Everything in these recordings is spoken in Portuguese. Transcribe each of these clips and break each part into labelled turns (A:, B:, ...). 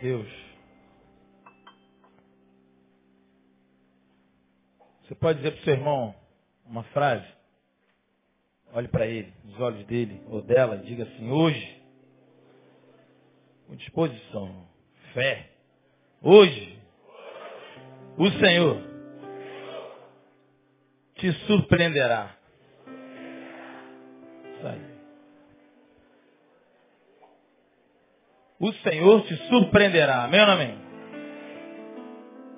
A: Deus. Você pode dizer para o seu irmão uma frase? Olhe para ele, nos olhos dele ou dela, e diga assim, hoje, com disposição, fé, hoje, o Senhor te surpreenderá. Isso aí. O Senhor te surpreenderá. Amém ou amém?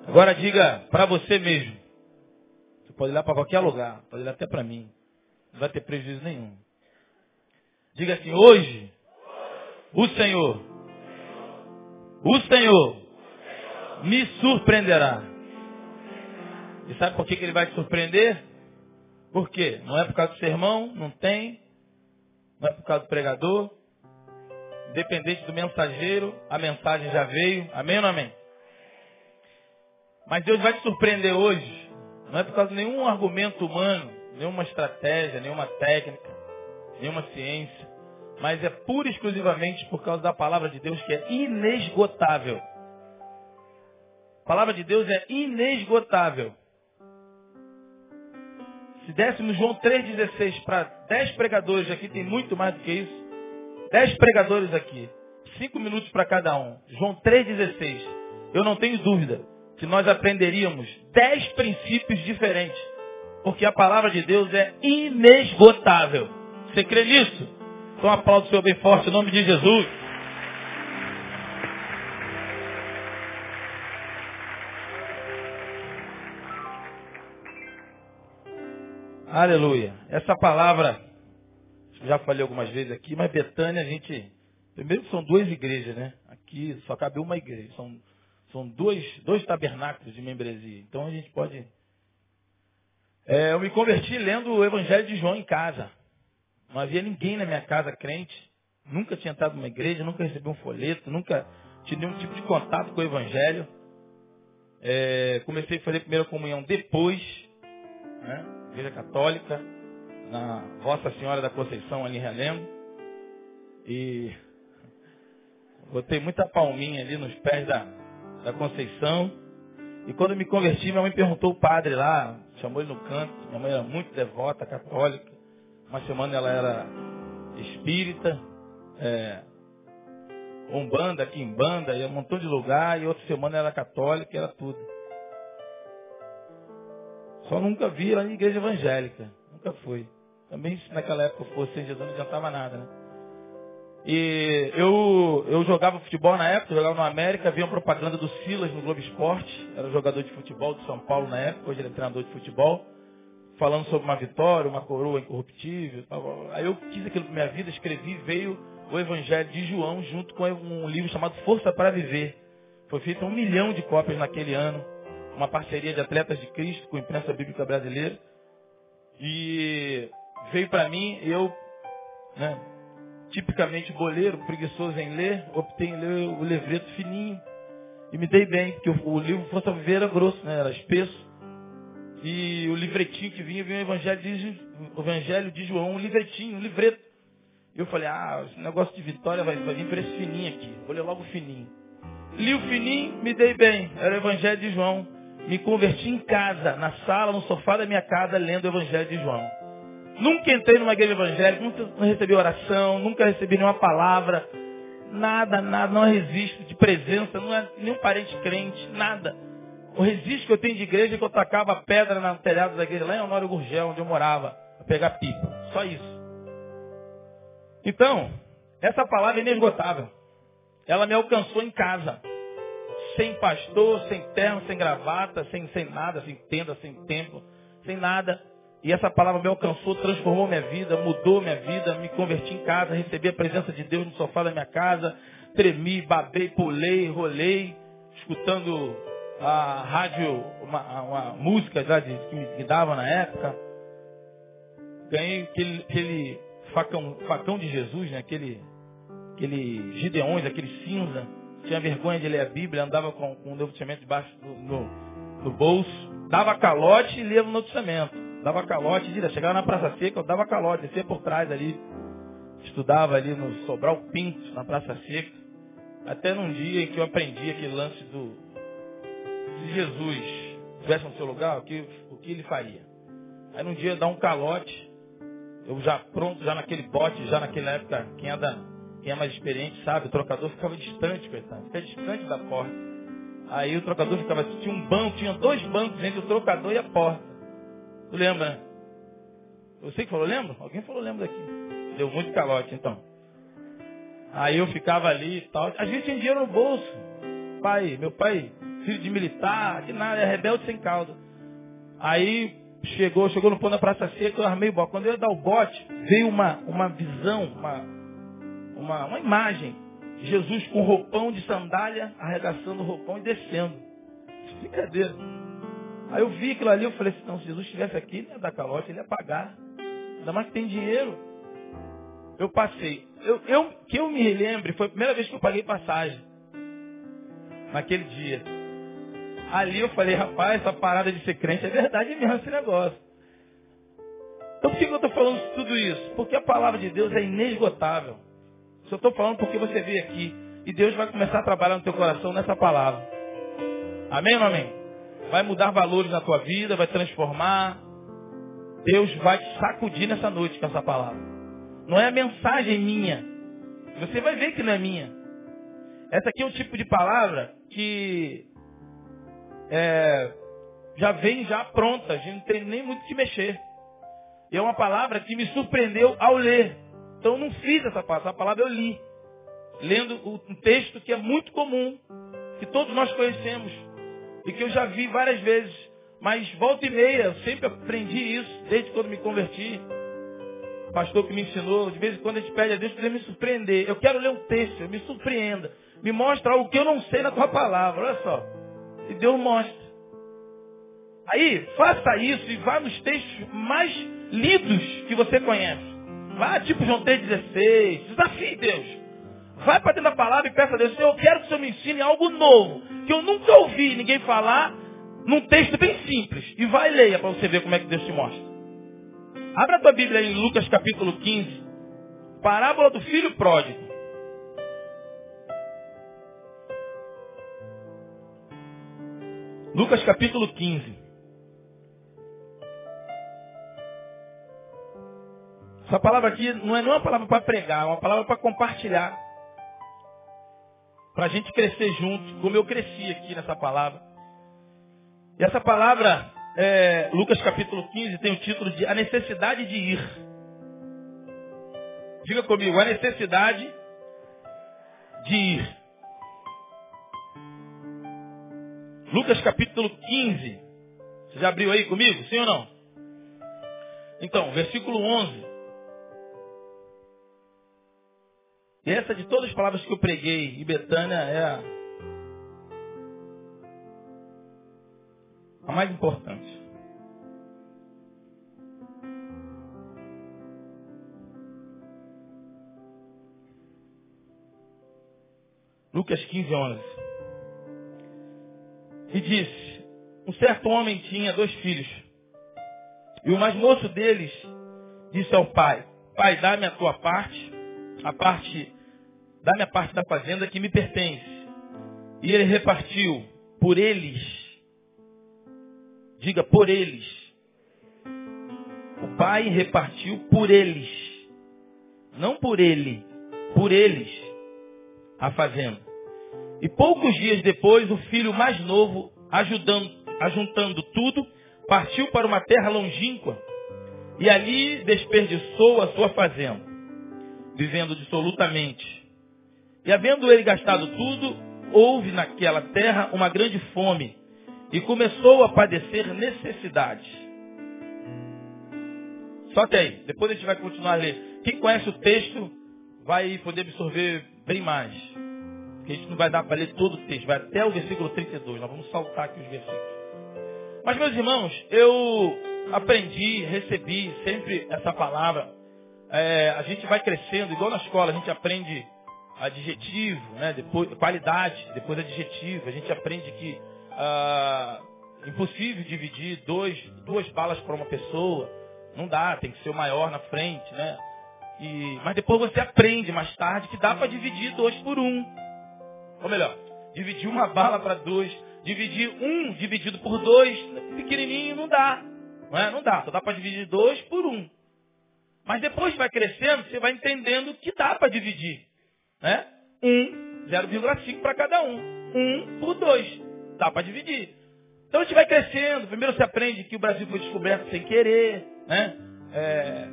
A: Agora diga para você mesmo. Você pode ir lá para qualquer lugar, pode ir lá até para mim. Não vai ter prejuízo nenhum. Diga assim, hoje, o Senhor, o Senhor me surpreenderá. E sabe por que, que ele vai te surpreender? Por quê? Não é por causa do sermão, não tem. Não é por causa do pregador. Independente do mensageiro, a mensagem já veio. Amém ou não amém? Mas Deus vai te surpreender hoje. Não é por causa de nenhum argumento humano, nenhuma estratégia, nenhuma técnica, nenhuma ciência. Mas é pura e exclusivamente por causa da palavra de Deus que é inesgotável. A palavra de Deus é inesgotável. Se dessemos João 3,16 para 10 pregadores, aqui tem muito mais do que isso. 10 pregadores aqui. 5 minutos para cada um. João 3,16. Eu não tenho dúvida que nós aprenderíamos 10 princípios diferentes. Porque a palavra de Deus é inesgotável. Você crê nisso? Então aplaude o Senhor bem forte em nome de Jesus. Aleluia. Essa palavra, já falei algumas vezes aqui, mas Betânia a gente. Primeiro são duas igrejas, né? Aqui só cabe uma igreja. São, são dois, dois tabernáculos de membresia. Então a gente pode. É, eu me converti lendo o Evangelho de João em casa. Não havia ninguém na minha casa crente. Nunca tinha entrado numa igreja, nunca recebi um folheto, nunca tive nenhum tipo de contato com o Evangelho. É, comecei a fazer a primeira comunhão depois. Né? Igreja Católica, na Vossa Senhora da Conceição ali em Realengo. E botei muita palminha ali nos pés da, da Conceição. E quando me converti, minha mãe perguntou o padre lá, chamou ele no canto. Minha mãe era muito devota, católica. Uma semana ela era espírita, é, umbanda, aqui em banda, ia um montão de lugar, e outra semana ela era católica, era tudo. Só nunca vi lá em igreja evangélica. Nunca foi. Também se naquela época fosse sem Jesus não adiantava nada, né? E eu, eu jogava futebol na época, jogava no América, havia uma propaganda do Silas no Globo Esporte, era jogador de futebol do São Paulo na época, hoje ele é treinador de futebol, falando sobre uma vitória, uma coroa incorruptível. Aí eu quis aquilo para minha vida, escrevi, veio o Evangelho de João junto com um livro chamado Força para Viver. Foi feito um milhão de cópias naquele ano uma parceria de atletas de Cristo com a imprensa bíblica brasileira. E veio para mim, eu, né, tipicamente boleiro, preguiçoso em ler, optei em ler o livreto fininho. E me dei bem, porque o, livro Força Viver era grosso, né, era espesso. E o livretinho que vinha, vinha o Evangelho de, o Evangelho de João, um livretinho, um livreto. E eu falei, ah, esse negócio de vitória vai, vai vir para esse fininho aqui. Vou ler logo o fininho. Li o fininho, me dei bem. Era o Evangelho de João me converti em casa, na sala, no sofá da minha casa, lendo o Evangelho de João. Nunca entrei numa igreja evangélica, nunca recebi oração, nunca recebi nenhuma palavra, nada, nada, não resisto de presença, não é nenhum parente crente, nada. O registro que eu tenho de igreja é que eu tacava pedra na telhado da igreja, lá em Honório Gurgel, onde eu morava, para pegar pipa. Só isso. Então, essa palavra é inesgotável. Ela me alcançou em casa sem pastor, sem terno, sem gravata, sem, sem nada, sem tenda, sem templo, sem nada. E essa palavra me alcançou, transformou minha vida, mudou minha vida, me converti em casa, recebi a presença de Deus no sofá da minha casa, tremi, babei, pulei, rolei, escutando a rádio, uma, uma música já de, que me dava na época. Ganhei aquele, aquele facão, facão de Jesus, né? aquele, aquele Gideões, aquele cinza tinha vergonha de ler a Bíblia, andava com, com o Novo Testamento debaixo do, no, bolso, dava calote e lia o Novo Testamento. Dava calote, diria, chegava na Praça Seca, eu dava calote, descia por trás ali, estudava ali no Sobral Pinto, na Praça Seca. Até num dia em que eu aprendi aquele lance do. Se Jesus estivesse no seu lugar, o que, o que ele faria? Aí num dia dá um calote, eu já pronto, já naquele bote, já naquela época, quem é, da, quem é mais experiente sabe, o trocador ficava distante, coitado, fica distante da porta. Aí o trocador ficava, tinha um banco, tinha dois bancos entre o trocador e a porta. Tu lembra, né? Você que falou, lembra? Alguém falou, lembra daqui. Deu muito calote, então. Aí eu ficava ali e tal. A gente tinha dinheiro no bolso. Pai, meu pai, filho de militar, de nada, é rebelde sem causa. Aí chegou, chegou no ponto da Praça Seca, eu armei o bote. Quando eu ia dar o bote, veio uma, uma visão, uma, uma, uma imagem. Jesus com roupão de sandália, arregaçando o roupão e descendo. Brincadeira. Aí eu vi aquilo ali, eu falei assim, não, se Jesus estivesse aqui, ele ia dar calote, ele ia pagar. Ainda mais que tem dinheiro. Eu passei. Eu, eu, que eu me lembre, foi a primeira vez que eu paguei passagem. Naquele dia. Ali eu falei, rapaz, essa parada de ser crente é verdade mesmo esse negócio. Então por que eu estou falando tudo isso? Porque a palavra de Deus é inesgotável. Eu estou falando porque você veio aqui e Deus vai começar a trabalhar no teu coração nessa palavra. Amém ou amém? Vai mudar valores na tua vida, vai transformar. Deus vai te sacudir nessa noite com essa palavra. Não é a mensagem minha. Você vai ver que não é minha. Essa aqui é o tipo de palavra que é, já vem já pronta, a gente não tem nem muito que mexer. E é uma palavra que me surpreendeu ao ler. Então eu não fiz essa palavra, essa palavra eu li. Lendo um texto que é muito comum, que todos nós conhecemos, e que eu já vi várias vezes. Mas volta e meia, eu sempre aprendi isso, desde quando me converti. O pastor que me ensinou, de vez em quando a gente pede a Deus para me surpreender. Eu quero ler um texto, me surpreenda. Me mostra algo que eu não sei na tua palavra. Olha só. E Deus mostra. Aí, faça isso e vá nos textos mais lidos que você conhece. Vá tipo João 3,16. Desafie Deus. Vai para dentro da palavra e peça a Deus, Senhor, eu quero que o Senhor me ensine algo novo, que eu nunca ouvi ninguém falar, num texto bem simples. E vai e leia para você ver como é que Deus te mostra. Abra a tua Bíblia em Lucas capítulo 15. Parábola do filho pródigo. Lucas capítulo 15. Essa palavra aqui não é uma palavra para pregar, é uma palavra para compartilhar. Para a gente crescer junto, como eu cresci aqui nessa palavra. E essa palavra, é, Lucas capítulo 15, tem o título de A Necessidade de Ir. Diga comigo, a necessidade de ir. Lucas capítulo 15. Você já abriu aí comigo? Sim ou não? Então, versículo 11. Essa de todas as palavras que eu preguei em Betânia é a, a mais importante. Lucas 15, 11. E disse, um certo homem tinha dois filhos. E o mais moço deles disse ao pai, pai, dá-me a tua parte, a parte, dá-me a parte da fazenda que me pertence. E ele repartiu por eles. Diga, por eles. O pai repartiu por eles. Não por ele, por eles a fazenda. E poucos dias depois, o filho mais novo, ajudando, ajuntando tudo, partiu para uma terra longínqua e ali desperdiçou a sua fazenda, vivendo dissolutamente. E havendo ele gastado tudo, houve naquela terra uma grande fome e começou a padecer necessidade. Só que aí, depois a gente vai continuar a ler. Quem conhece o texto vai poder absorver bem mais. Porque a gente não vai dar para ler todo o texto, vai até o versículo 32. Nós vamos saltar aqui os versículos. Mas, meus irmãos, eu aprendi, recebi sempre essa palavra. É, a gente vai crescendo, igual na escola, a gente aprende adjetivo, né? depois, qualidade, depois adjetivo. A gente aprende que ah, impossível dividir dois, duas balas para uma pessoa. Não dá, tem que ser o maior na frente, né? E, mas depois você aprende mais tarde que dá para dividir dois por um. ou melhor, dividir uma bala para dois, dividir um dividido por dois, pequenininho não dá. Não, é? não dá, só dá para dividir dois por um. Mas depois vai crescendo, você vai entendendo que dá para dividir. Né? Um, 0,5 para cada um. Um por dois. Dá para dividir. Então a gente vai crescendo. Primeiro você aprende que o Brasil foi descoberto sem querer. Né? É,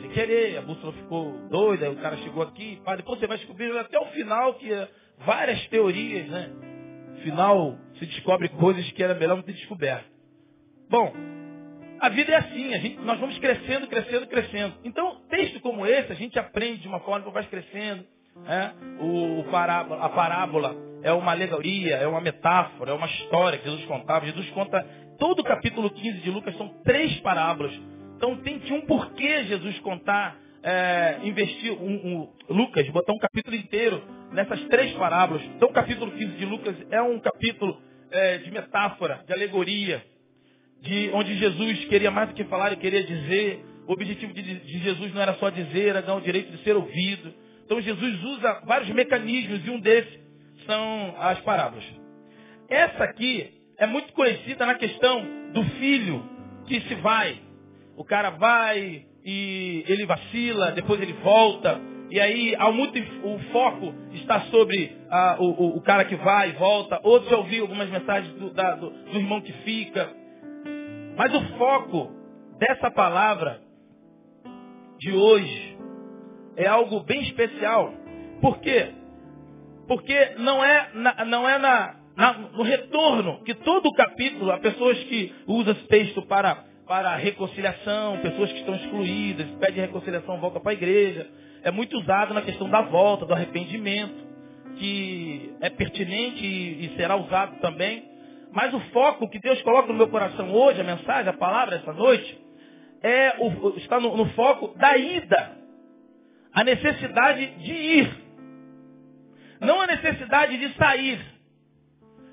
A: sem querer, a bússola ficou doida, aí o cara chegou aqui. Pá, depois você vai descobrir até o final que é várias teorias, né? No final se descobre coisas que era melhor não ter descoberto. Bom, a vida é assim, a gente, nós vamos crescendo, crescendo, crescendo. Então, texto como esse, a gente aprende de uma forma que vai crescendo. Né? O, parábola, a parábola é uma alegoria, é uma metáfora, é uma história que Jesus contava. Jesus conta, todo o capítulo 15 de Lucas são três parábolas. Então tem que um porquê Jesus contar, é, investir, um, um, Lucas, botar um capítulo inteiro nessas três parábolas. Então o capítulo 15 de Lucas é um capítulo é, de metáfora, de alegoria de onde Jesus queria mais do que falar, ele queria dizer. O objetivo de, de Jesus não era só dizer, era ganhar o direito de ser ouvido. Então Jesus usa vários mecanismos e um desses são as parábolas. Essa aqui é muito conhecida na questão do filho que se vai. O cara vai e ele vacila, depois ele volta. E aí há muito, o foco está sobre ah, o, o, cara que vai e volta. Outros já ouviram algumas mensagens do, da, do, do irmão que fica. Mas o foco dessa palavra de hoje é algo bem especial. Por quê? Porque não é, na, não é na, na, no retorno que todo o capítulo, há pessoas que usam esse texto para, para reconciliação, pessoas que estão excluídas, pedem reconciliação, volta para a igreja. É muito usado na questão da volta, do arrependimento, que é pertinente e, e será usado também mas o foco que Deus coloca no meu coração hoje, a mensagem, a palavra essa noite, é o, está no, no foco da ida. A necessidade de ir. Não a necessidade de sair.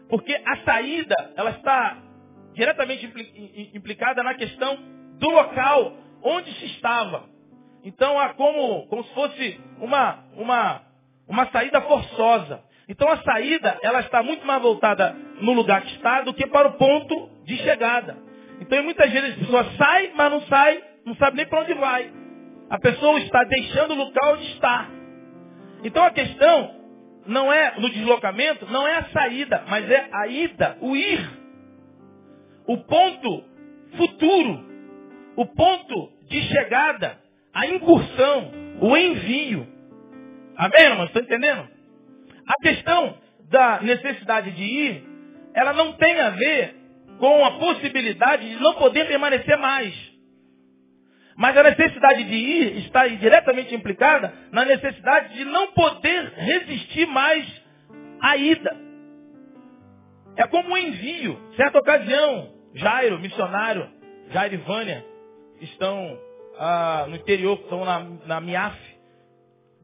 A: Porque a saída, ela está diretamente implicada na questão do local onde se estava. Então há como, como se fosse uma, uma, uma saída forçosa. Então a saída, ela está muito mais voltada no lugar que está do que para o ponto de chegada. Então muitas vezes a pessoa sai, mas não sai, não sabe nem para onde vai. A pessoa está deixando o local onde está. Então a questão não é no deslocamento, não é a saída, mas é a ida, o ir. O ponto futuro, o ponto de chegada, a incursão, o envio. Amém, irmão? Estão entendendo? A questão da necessidade de ir, ela não tem a ver com a possibilidade de não poder permanecer mais. Mas a necessidade de ir está diretamente implicada na necessidade de não poder resistir mais à ida. É como um envio. Certa ocasião, Jairo, missionário, Jairo e Vânia, estão ah, no interior, estão na, na MIAF,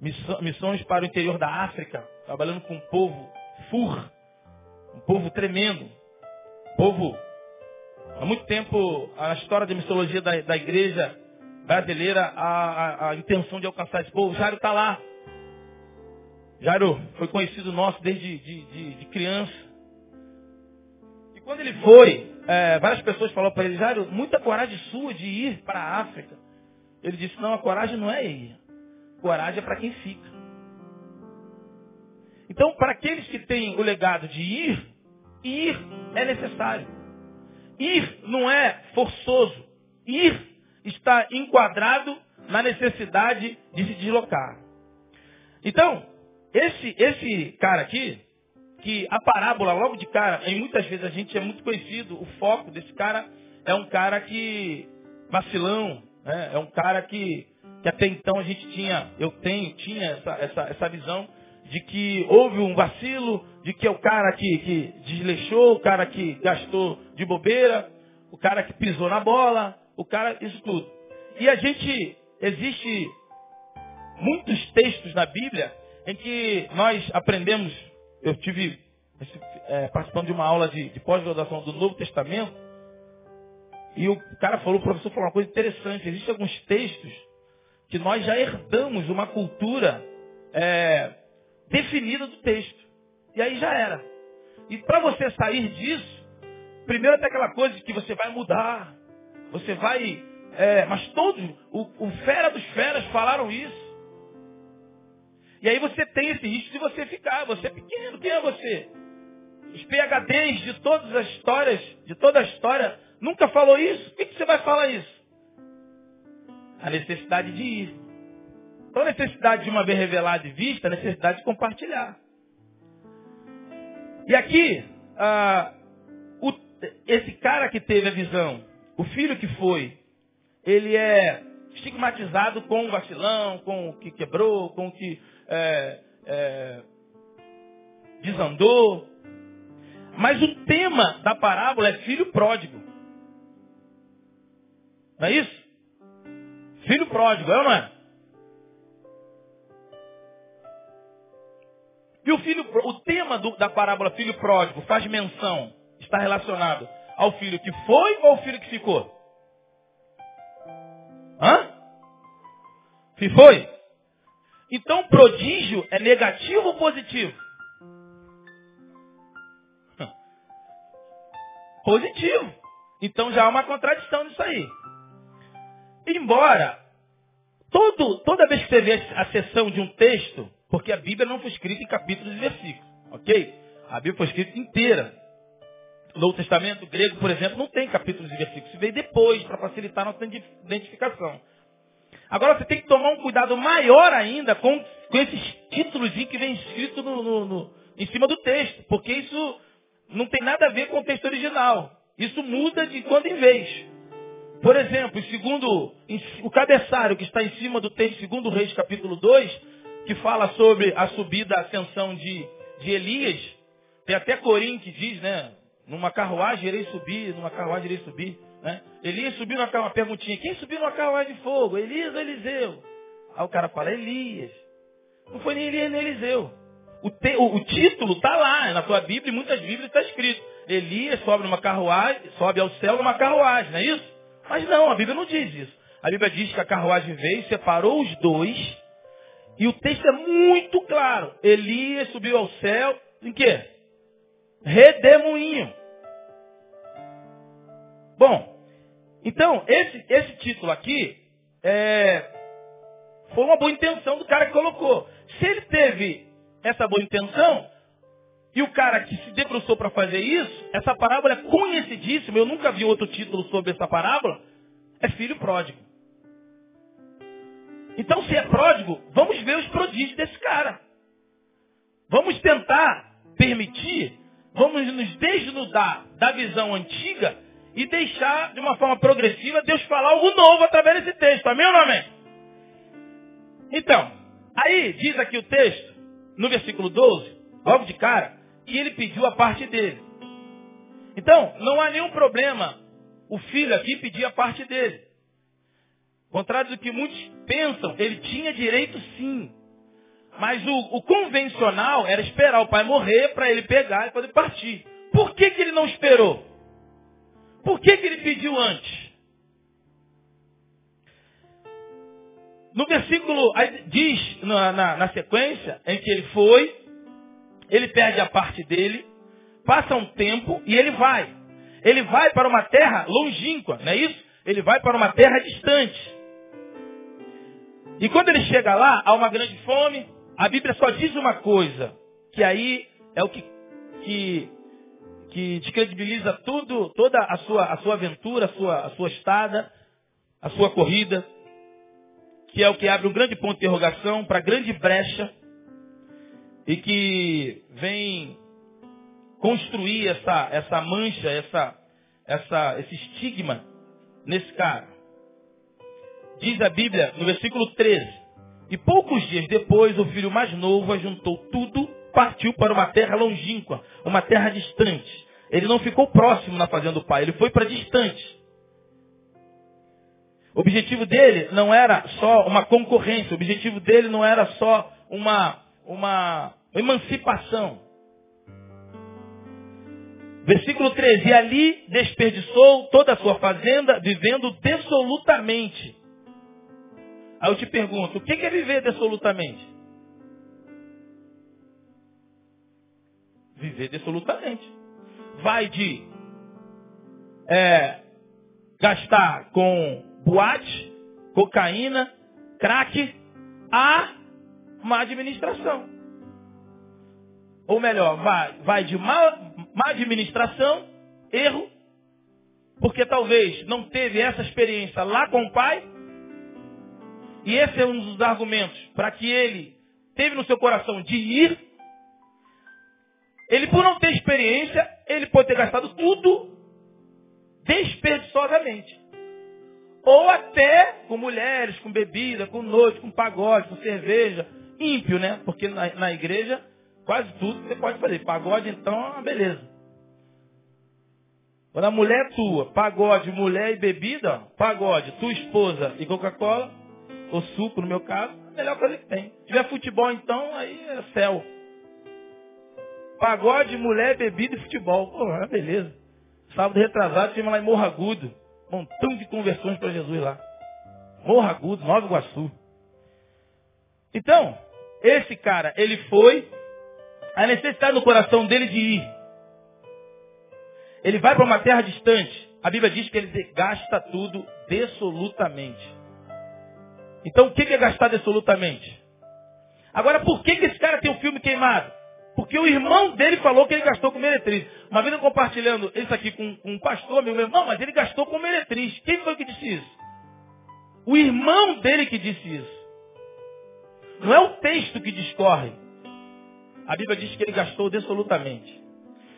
A: missões para o interior da África trabalhando com um povo fur, um povo tremendo, um povo há muito tempo a história da missologia da, da igreja brasileira a, a, a, intenção de alcançar esse povo. Jairo está lá. Jairo foi conhecido nosso desde de, de, de criança. E quando ele foi, é, várias pessoas falaram para ele, Jairo, muita coragem sua de ir para a África. Ele disse, não, a coragem não é ir. Coragem é para quem fica. Então, para aqueles que têm o legado de ir, ir é necessário. Ir não é forçoso. Ir está enquadrado na necessidade de se deslocar. Então, esse, esse cara aqui, que a parábola logo de cara, e muitas vezes a gente é muito conhecido, o foco desse cara é um cara que vacilão, né? é um cara que, que até então a gente tinha, eu tenho, tinha essa, essa, essa visão de que houve um vacilo, de que é o cara que, que desleixou, o cara que gastou de bobeira, o cara que pisou na bola, o cara, isso tudo. E a gente, existe muitos textos na Bíblia em que nós aprendemos, eu tive é, participando de uma aula de, de pós-graduação do Novo Testamento, e o cara falou, o professor falou uma coisa interessante, existem alguns textos que nós já herdamos uma cultura é, definida do texto. E aí já era. E para você sair disso, primeiro tem aquela coisa de que você vai mudar. Você vai. É, mas todos, o, o fera dos feras falaram isso. E aí você tem esse risco de você ficar. Você é pequeno, quem é você? Os PHDs de todas as histórias, de toda a história, nunca falou isso. Por que, que você vai falar isso? A necessidade de ir. Então a necessidade de uma vez revelada e vista, a necessidade de compartilhar. E aqui, ah, o, esse cara que teve a visão, o filho que foi, ele é estigmatizado com o vacilão, com o que quebrou, com o que é, é, desandou. Mas o tema da parábola é filho pródigo. Não é isso? Filho pródigo, é ou não é? E o, filho, o tema do, da parábola filho pródigo faz menção, está relacionado ao filho que foi ou ao filho que ficou? Hã? Que foi? Então prodígio é negativo ou positivo? Positivo. Então já há uma contradição nisso aí. Embora todo, toda vez que você vê a sessão de um texto, porque a Bíblia não foi escrita em capítulos e versículos, ok? A Bíblia foi escrita inteira. No Novo Testamento grego, por exemplo, não tem capítulos e versículos. Isso veio depois, para facilitar a nossa identificação. Agora você tem que tomar um cuidado maior ainda com, com esses títulos que vem escrito no, no, no, em cima do texto. Porque isso não tem nada a ver com o texto original. Isso muda de quando em vez. Por exemplo, segundo o cabeçalho que está em cima do texto, segundo Reis capítulo 2, que fala sobre a subida, a ascensão de, de Elias. Tem até Corim que diz, né? Numa carruagem irei subir, numa carruagem irei subir. Né? Elias subiu numa carruagem, perguntinha, quem subiu numa carruagem de fogo? Elias ou Eliseu? Aí o cara fala, Elias. Não foi nem Elias nem Eliseu. O, te, o, o título está lá, na sua Bíblia, e muitas Bíblias está escrito. Elias sobe numa carruagem, sobe ao céu numa carruagem, não é isso? Mas não, a Bíblia não diz isso. A Bíblia diz que a carruagem veio, separou os dois, e o texto é muito claro. Elias subiu ao céu, em quê? Redemoinho. Bom, então, esse, esse título aqui é, foi uma boa intenção do cara que colocou. Se ele teve essa boa intenção, e o cara que se debruçou para fazer isso, essa parábola é conhecidíssima, eu nunca vi outro título sobre essa parábola, é filho pródigo. Então, se é pródigo, vamos ver os prodígios desse cara. Vamos tentar permitir, vamos nos desnudar da visão antiga e deixar de uma forma progressiva Deus falar algo novo através desse texto. Amém ou não amém? Então, aí diz aqui o texto, no versículo 12, logo de cara, que ele pediu a parte dele. Então, não há nenhum problema o filho aqui pedir a parte dele. Contrário do que muitos pensam, ele tinha direito sim. Mas o, o convencional era esperar o pai morrer para ele pegar e poder partir. Por que, que ele não esperou? Por que, que ele pediu antes? No versículo, diz na, na, na, sequência, em que ele foi, ele perde a parte dele, passa um tempo e ele vai. Ele vai para uma terra longínqua, não é isso? Ele vai para uma terra distante. E quando ele chega lá, há uma grande fome. A Bíblia só diz uma coisa, que aí é o que, que que descredibiliza tudo, toda a sua, a sua aventura, a sua, a sua estada, a sua corrida, que é o que abre um grande ponto de interrogação para grande brecha e que vem construir essa, essa mancha, essa, essa, esse estigma nesse cara. Diz a Bíblia no versículo 13: E poucos dias depois o filho mais novo ajuntou tudo partiu para uma terra longínqua, uma terra distante. Ele não ficou próximo na fazenda do pai, ele foi para distante. O objetivo dele não era só uma concorrência, o objetivo dele não era só uma, uma emancipação. Versículo 13: E ali desperdiçou toda a sua fazenda, vivendo dissolutamente. Aí eu te pergunto, o que é viver dissolutamente? viver dissolutamente. Vai de é, gastar com boate, cocaína, crack, a má administração. Ou melhor, vai, vai de má, má administração, erro, porque talvez não teve essa experiência lá com o pai, e esse é um dos argumentos para que ele teve no seu coração de ir. Ele, por não ter experiência, ele pode ter gastado tudo desperdiçosamente. Ou até com mulheres, com bebida, com noite, com pagode, com cerveja. Ímpio, né? Porque na, na igreja, quase tudo você pode fazer. Pagode, então, é uma beleza. Quando a mulher é tua, pagode, mulher e bebida, pagode, tua esposa e Coca-Cola, ou suco no meu caso, é a melhor coisa que tem. Se tiver futebol então, aí é céu. Pagode, mulher, bebida e futebol. Pô, é beleza. Sábado retrasado, tive lá em Morro Agudo. Montão de conversões para Jesus lá. Morro Agudo, Nova Iguaçu. Então, esse cara, ele foi, a necessidade no coração dele de ir. Ele vai para uma terra distante. A Bíblia diz que ele gasta tudo absolutamente. Então o que é gastar absolutamente? Agora, por que, que esse cara tem o um filme queimado? Porque o irmão dele falou que ele gastou com meretriz. Uma vez eu compartilhando isso aqui com, um pastor, meu irmão, mas ele gastou com meretriz. Quem foi que disse isso? O irmão dele que disse isso. Não é o texto que discorre. A Bíblia diz que ele gastou absolutamente.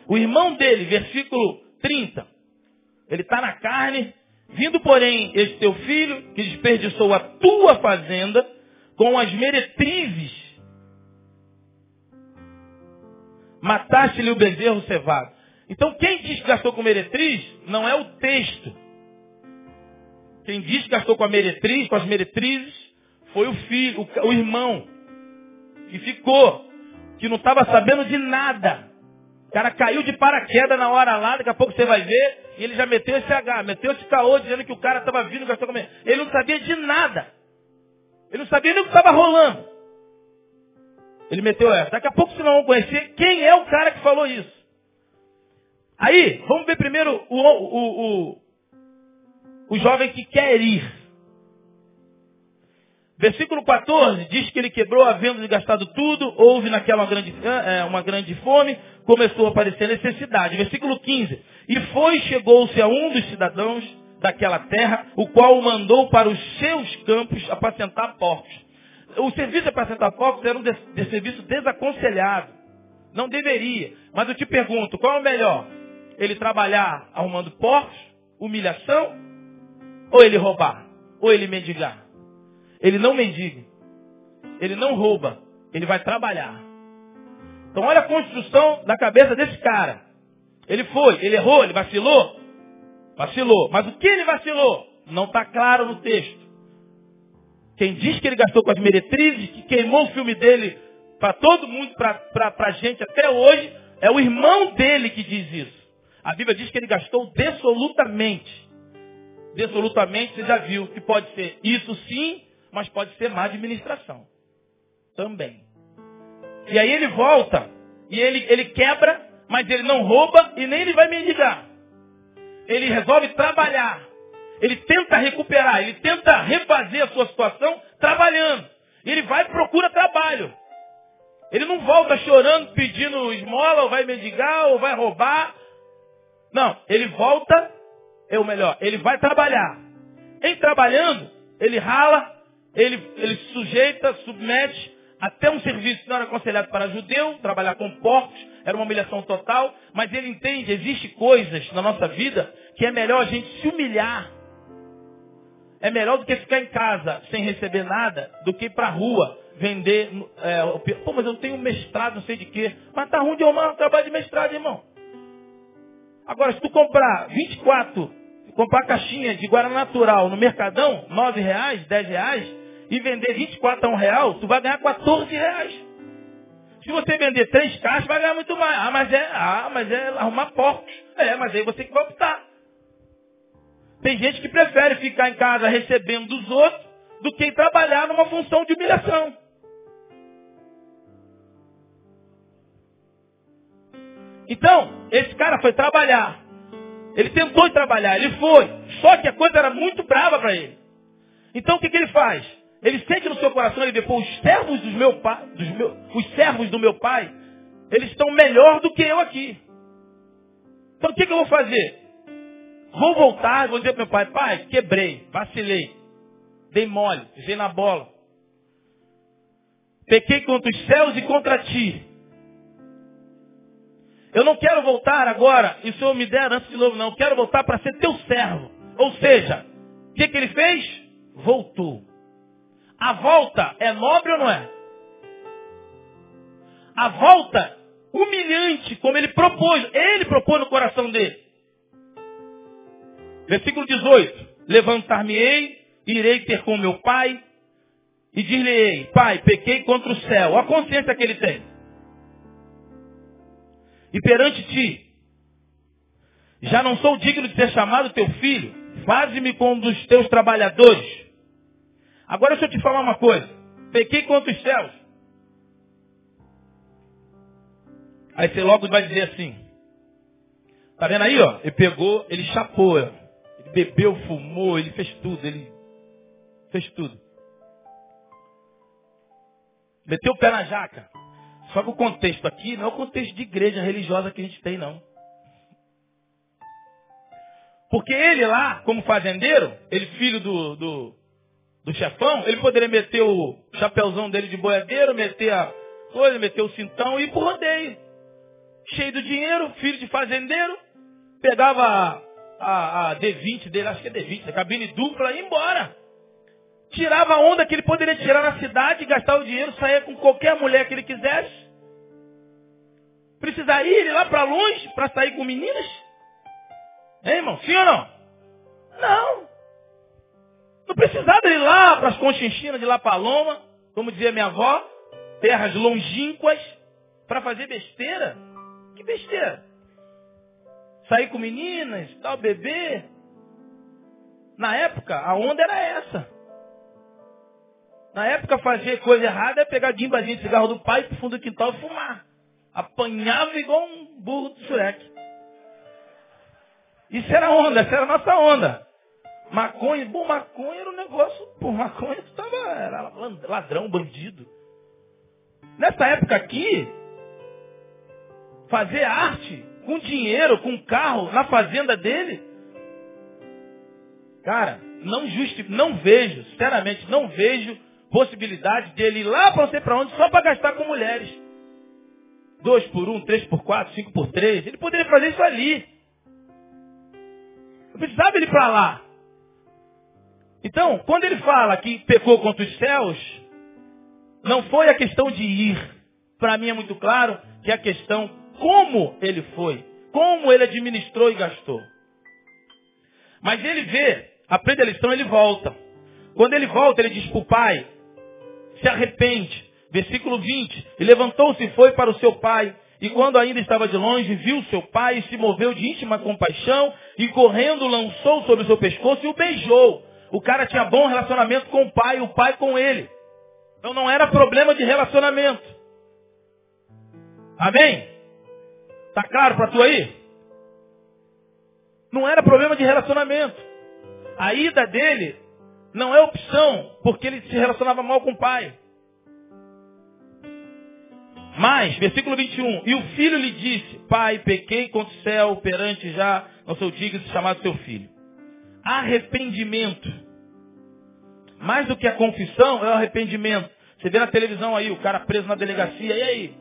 A: O irmão dele, versículo 30, ele está na carne, Vindo, porém, este teu filho, que desperdiçou a tua fazenda com as meretrizes, mataste-lhe o bezerro cevado. Então, quem diz que gastou com meretriz, não é o texto. Quem diz que gastou com a meretriz, com as meretrizes, foi o filho, o, o irmão, que ficou, que não estava sabendo de nada. O cara caiu de paraquedas na hora lá, daqui a pouco você vai ver, e ele já meteu esse H, meteu esse caô dizendo que o cara estava vindo gastou com Ele não sabia de nada. Ele não sabia nem o que estava rolando. Ele meteu essa. Daqui a pouco vocês vão conhecer quem é o cara que falou isso. Aí, vamos ver primeiro o, o, o, o jovem que quer ir. Versículo 14 diz que ele quebrou, havendo gastado tudo, houve naquela uma grande, é, uma grande fome, começou a aparecer necessidade. Versículo 15. E foi, chegou-se a um dos cidadãos daquela terra, o qual o mandou para os seus campos apacentar porcos. O serviço de apacentar porcos era um de, de serviço desaconselhado. Não deveria. Mas eu te pergunto, qual é o melhor? Ele trabalhar arrumando porcos, humilhação, ou ele roubar? Ou ele mendigar? Ele não mendiga. Ele não rouba. Ele vai trabalhar. Então olha a construção da cabeça desse cara. Ele foi, ele errou, ele vacilou? Vacilou. Mas o que ele vacilou? Não está claro no texto. Quem diz que ele gastou com as meretrizes, que queimou o filme dele para todo mundo, para a gente até hoje, é o irmão dele que diz isso. A Bíblia diz que ele gastou absolutamente. Absolutamente, você já viu que pode ser isso sim, mas pode ser má administração. Também. E aí ele volta, e ele, ele quebra, mas ele não rouba e nem ele vai mendigar. Ele resolve trabalhar. Ele tenta recuperar, ele tenta refazer a sua situação trabalhando. Ele vai e procura trabalho. Ele não volta chorando, pedindo esmola, ou vai mendigar, ou vai roubar. Não, ele volta, é o melhor, ele vai trabalhar. Em trabalhando, ele rala, ele, ele sujeita, submete, até um serviço não era aconselhado para judeu, trabalhar com porcos, era uma humilhação total, mas ele entende, existe coisas na nossa vida que é melhor a gente se humilhar. É melhor do que ficar em casa sem receber nada, do que ir para a rua vender. É, pô, mas eu tenho mestrado, não sei de quê. Mas tá ruim de arrumar um trabalho de mestrado, irmão. Agora, se tu comprar 24, comprar caixinha de Guaraná Natural no Mercadão, 9 reais, 10 reais, e vender 24 a um real, tu vai ganhar 14 reais. Se você vender três caixas, vai ganhar muito mais. Ah, mas é, ah, mas é arrumar porcos. É, mas aí você que vai optar. Tem gente que prefere ficar em casa recebendo dos outros do que trabalhar numa função de humilhação. Então, esse cara foi trabalhar. Ele tentou trabalhar, ele foi. Só que a coisa era muito brava para ele. Então o que, que ele faz? Ele sente no seu coração, ele depois, os servos dos meu pai, dos meu, os servos do meu pai, eles estão melhor do que eu aqui. Então o que, que eu vou fazer? Vou voltar, vou dizer para meu pai, pai, quebrei, vacilei, dei mole, pisei na bola. Pequei contra os céus e contra ti. Eu não quero voltar agora, e o Senhor me der antes de novo, não. Eu quero voltar para ser teu servo. Ou seja, o que, que ele fez? Voltou. A volta é nobre ou não é? A volta humilhante, como ele propôs. Ele propôs no coração dele. Versículo 18. Levantar-me-ei, irei ter com meu pai, e dir-lhe-ei, pai, pequei contra o céu. A consciência que ele tem e perante ti. Já não sou digno de ser chamado teu filho. Faze-me com um dos teus trabalhadores. Agora deixa eu te falar uma coisa. Pequei contra os céus. Aí você logo vai dizer assim. Tá vendo aí, ó? Ele pegou, ele chapou. Ele bebeu, fumou, ele fez tudo. Ele fez tudo. Meteu o pé na jaca. Só que o contexto aqui não é o contexto de igreja religiosa que a gente tem, não. Porque ele lá, como fazendeiro, ele filho do, do, do chefão, ele poderia meter o chapéuzão dele de boiadeiro, meter a coisa, meter o cintão e ir pro rodeio. Cheio do dinheiro, filho de fazendeiro, pegava a, a, a D20 dele, acho que é D20, a cabine dupla e embora. Tirava a onda que ele poderia tirar na cidade, gastar o dinheiro, sair com qualquer mulher que ele quisesse. Precisa ir lá para longe para sair com meninas? Hein, irmão? Sim ou não? Não. Não precisava ir lá para as conchinchinas de La Paloma, como dizia minha avó, terras longínquas, para fazer besteira. Que besteira? Sair com meninas, tal, beber. Na época, a onda era essa. Na época, fazer coisa errada é pegar guimbazinho de cigarro do pai pro fundo do quintal e fumar. Apanhava igual um burro do Shrek. Isso era onda, essa era a nossa onda. Maconha, bom, maconha era um negócio, por maconha tava, era ladrão, bandido. Nessa época aqui, fazer arte com dinheiro, com carro, na fazenda dele, cara, não justi não vejo, sinceramente, não vejo possibilidade dele ir lá para não sei para onde só para gastar com mulheres. 2 por 1, 3 por 4, 5 por 3. Ele poderia fazer isso ali. Não precisava ir para lá. Então, quando ele fala que pecou contra os céus, não foi a questão de ir. Para mim é muito claro que é a questão como ele foi. Como ele administrou e gastou. Mas ele vê, aprende a lição, ele volta. Quando ele volta, ele diz para o pai, se arrepende. Versículo 20. E levantou-se e foi para o seu pai. E quando ainda estava de longe, viu seu pai e se moveu de íntima compaixão e correndo lançou sobre o seu pescoço e o beijou. O cara tinha bom relacionamento com o pai, o pai com ele. Então não era problema de relacionamento. Amém? Tá claro para tu aí? Não era problema de relacionamento. A ida dele não é opção porque ele se relacionava mal com o pai. Mas, versículo 21, e o filho lhe disse, pai, pequei contra o céu, perante já, não sou digno de chamar seu filho. Arrependimento. Mais do que a confissão, é o arrependimento. Você vê na televisão aí, o cara preso na delegacia, e aí?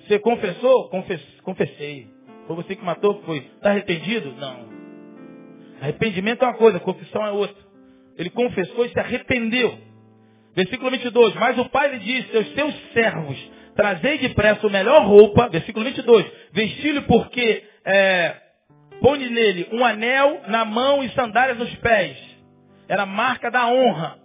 A: Você confessou? Confess, confessei. Foi você que matou? Foi. Está arrependido? Não. Arrependimento é uma coisa, confissão é outra. Ele confessou e se arrependeu. Versículo 22. Mas o pai lhe disse aos seus servos, Trazei depressa o melhor roupa, versículo 22, vestiu-lhe porque é, põe nele um anel na mão e sandálias nos pés. Era marca da honra.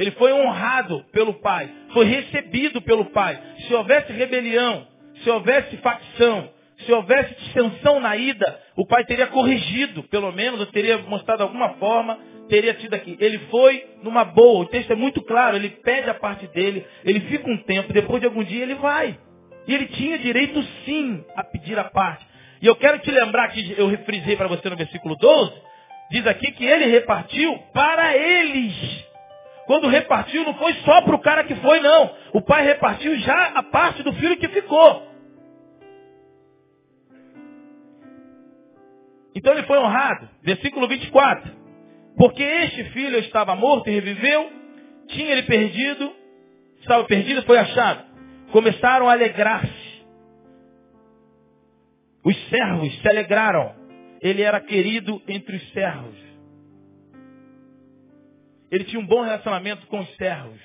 A: Ele foi honrado pelo pai, foi recebido pelo pai. Se houvesse rebelião, se houvesse facção, se houvesse distensão na ida, o pai teria corrigido, pelo menos, ou teria mostrado alguma forma teria tido aqui. Ele foi numa boa, o texto é muito claro, ele pede a parte dele, ele fica um tempo, depois de algum dia ele vai. E ele tinha direito sim a pedir a parte. E eu quero te lembrar que eu frisei para você no versículo 12, diz aqui que ele repartiu para eles. Quando repartiu, não foi só para o cara que foi, não. O pai repartiu já a parte do filho que ficou. Então ele foi honrado. Versículo 24. Porque este filho estava morto e reviveu, tinha ele perdido, estava perdido e foi achado. Começaram a alegrar-se. Os servos se alegraram. Ele era querido entre os servos. Ele tinha um bom relacionamento com os servos.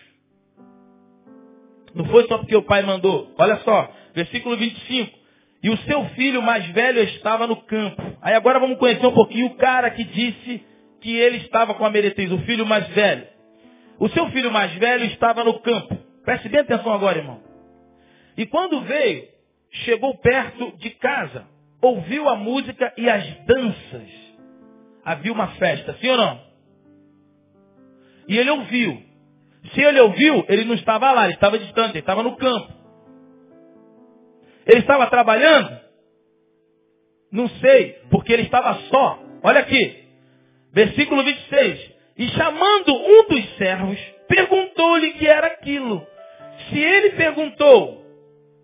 A: Não foi só porque o pai mandou. Olha só, versículo 25. E o seu filho mais velho estava no campo. Aí agora vamos conhecer um pouquinho o cara que disse que ele estava com a meretriz, o filho mais velho. O seu filho mais velho estava no campo. Preste bem atenção agora, irmão. E quando veio, chegou perto de casa, ouviu a música e as danças. Havia uma festa, sim ou não? E ele ouviu. Se ele ouviu, ele não estava lá, ele estava distante, ele estava no campo. Ele estava trabalhando? Não sei, porque ele estava só. Olha aqui, versículo 26. E chamando um dos servos, perguntou-lhe que era aquilo. Se ele perguntou,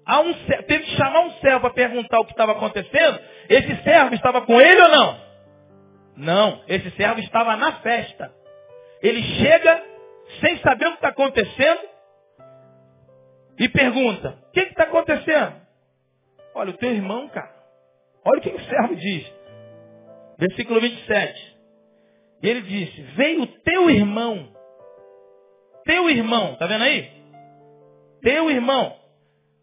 A: a um, teve que chamar um servo para perguntar o que estava acontecendo, esse servo estava com ele ou não? Não, esse servo estava na festa. Ele chega sem saber o que está acontecendo e pergunta, o que está acontecendo? Olha, o teu irmão, cara. Olha o que o servo diz. Versículo 27. Ele disse, veio teu irmão. Teu irmão, tá vendo aí? Teu irmão.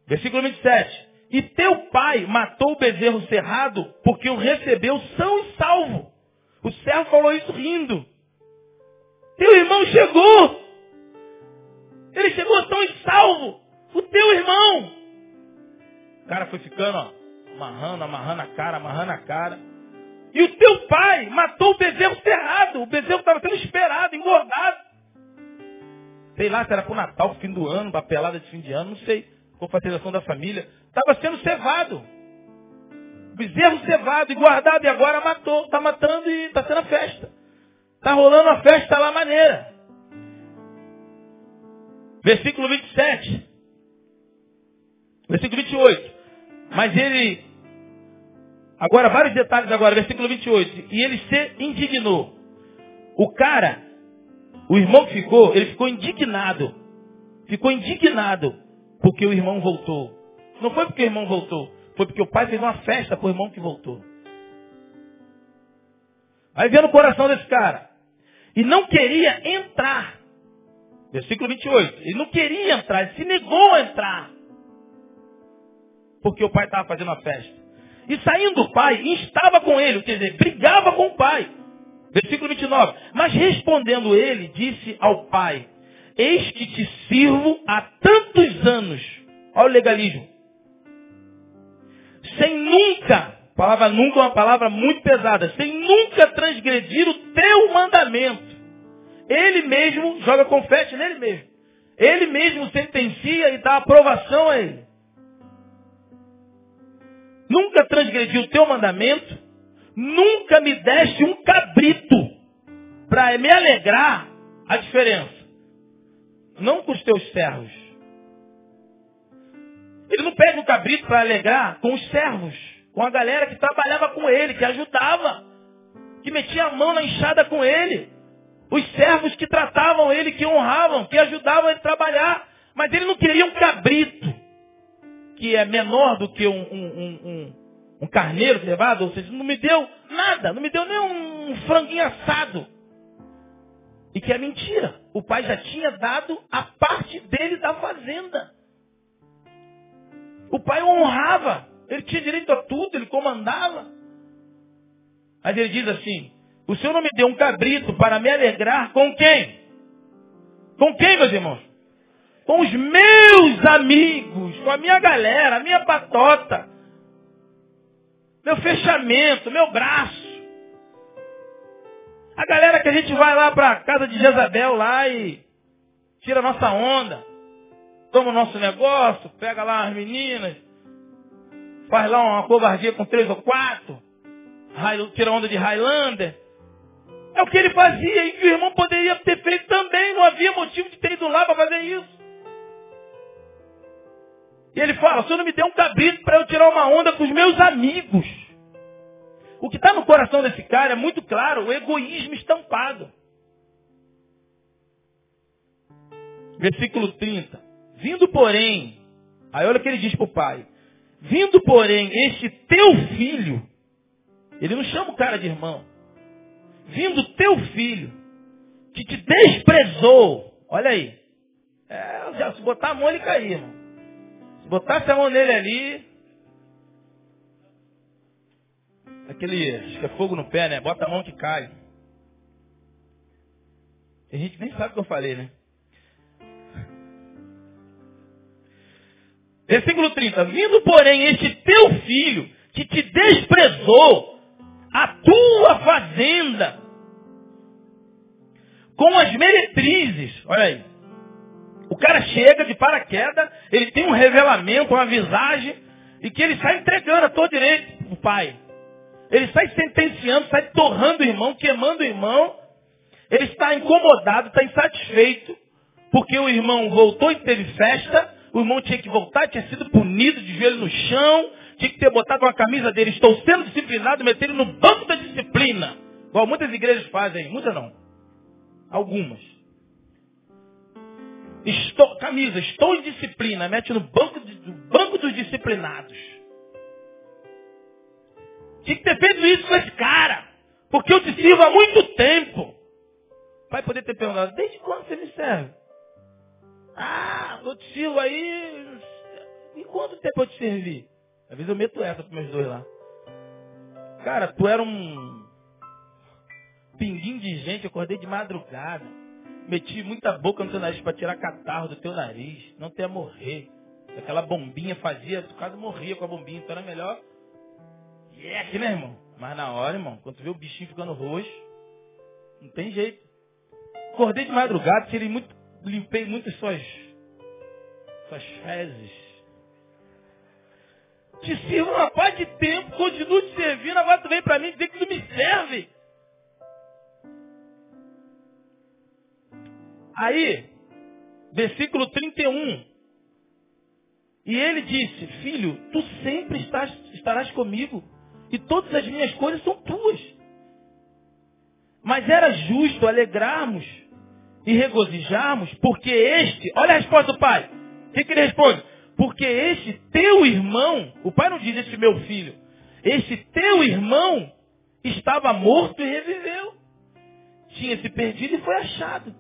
A: Versículo 27. E teu pai matou o bezerro cerrado porque o recebeu são e salvo. O servo falou isso rindo. Teu irmão chegou. Ele chegou tão e salvo. O teu irmão. O cara foi ficando, ó, amarrando, amarrando a cara, amarrando a cara. E o teu pai matou o bezerro cerrado. O bezerro estava sendo esperado, engordado. Sei lá se era para o Natal, fim do ano, para pelada de fim de ano, não sei. Confraternização da família. Estava sendo cevado. Bezerro cevado e guardado e agora matou. Está matando e está sendo a festa. Está rolando a festa lá maneira. Versículo 27. Versículo 28. Mas ele, agora vários detalhes agora, versículo 28. E ele se indignou. O cara, o irmão que ficou, ele ficou indignado. Ficou indignado porque o irmão voltou. Não foi porque o irmão voltou, foi porque o pai fez uma festa para o irmão que voltou. Aí vendo o coração desse cara. E não queria entrar. Versículo 28. Ele não queria entrar, ele se negou a entrar porque o pai estava fazendo a festa. E saindo o pai, estava com ele, quer dizer, brigava com o pai. Versículo 29. Mas respondendo ele, disse ao pai, eis que te sirvo há tantos anos. Olha o legalismo. Sem nunca, palavra nunca é uma palavra muito pesada, sem nunca transgredir o teu mandamento. Ele mesmo joga confete nele mesmo. Ele mesmo sentencia e dá aprovação a ele nunca transgredi o teu mandamento, nunca me deste um cabrito para me alegrar a diferença. Não com os teus servos. Ele não pede um cabrito para alegrar com os servos, com a galera que trabalhava com ele, que ajudava, que metia a mão na enxada com ele. Os servos que tratavam ele, que honravam, que ajudavam ele a trabalhar. Mas ele não queria um cabrito que é menor do que um, um, um, um carneiro levado, ou seja, não me deu nada, não me deu nem um franguinho assado. E que é mentira. O pai já tinha dado a parte dele da fazenda. O pai honrava. Ele tinha direito a tudo, ele comandava. Mas ele diz assim, o Senhor não me deu um cabrito para me alegrar com quem? Com quem, meus irmãos? com os meus amigos, com a minha galera, a minha patota, meu fechamento, meu braço. A galera que a gente vai lá para a casa de Jezabel lá e tira nossa onda, toma o nosso negócio, pega lá as meninas, faz lá uma covardia com três ou quatro, tira onda de Highlander. É o que ele fazia e que o irmão poderia ter feito também. Não havia motivo de ter ido lá para fazer isso. E ele fala, o senhor não me deu um cabrito para eu tirar uma onda com os meus amigos. O que está no coração desse cara é muito claro, o egoísmo estampado. Versículo 30. Vindo, porém, aí olha o que ele diz para o pai. Vindo, porém, este teu filho, ele não chama o cara de irmão. Vindo teu filho, que te desprezou, olha aí. É, já, se botar a mão ele cair, irmão. Se botasse a mão nele ali, aquele, acho que é fogo no pé, né? Bota a mão que cai. A gente nem sabe o que eu falei, né? Versículo 30. Vindo, porém, este teu filho, que te desprezou, a tua fazenda, com as meretrizes, olha aí. O cara chega de paraquedas, ele tem um revelamento, uma visagem, e que ele sai entregando a todo direito o pai. Ele sai sentenciando, sai torrando o irmão, queimando o irmão. Ele está incomodado, está insatisfeito, porque o irmão voltou e teve festa, o irmão tinha que voltar, tinha sido punido de joelho no chão, tinha que ter botado uma camisa dele, estou sendo disciplinado, meter ele no banco da disciplina. Igual muitas igrejas fazem, muitas não. Algumas. Estou, camisa, estou em disciplina, mete no banco, no banco dos disciplinados. Tinha que ter feito isso com esse cara. Porque eu te sirvo há muito tempo. Vai poder ter perguntado, desde quando você me serve? Ah, eu te sirvo aí. E quanto tempo eu te servi? Às vezes eu meto essa para meus dois lá. Cara, tu era um pinguinho de gente, eu acordei de madrugada. Meti muita boca no teu nariz para tirar catarro do teu nariz. Não ter a morrer. Aquela bombinha fazia, tu quase morria com a bombinha. Então era melhor. Aqui, né, irmão? Mas na hora, irmão, quando tu vê o bichinho ficando roxo, não tem jeito. Acordei de madrugada, tirei muito limpei muitas suas, suas fezes. Te sirvo uma paz de tempo, continuo te servindo, agora tu vem para mim dizer que tu me serve. Aí, versículo 31. E ele disse, filho, tu sempre estás, estarás comigo, e todas as minhas coisas são tuas. Mas era justo alegrarmos e regozijarmos, porque este, olha a resposta do pai. O que, que ele responde? Porque este teu irmão, o pai não diz este meu filho, este teu irmão estava morto e reviveu. Tinha se perdido e foi achado.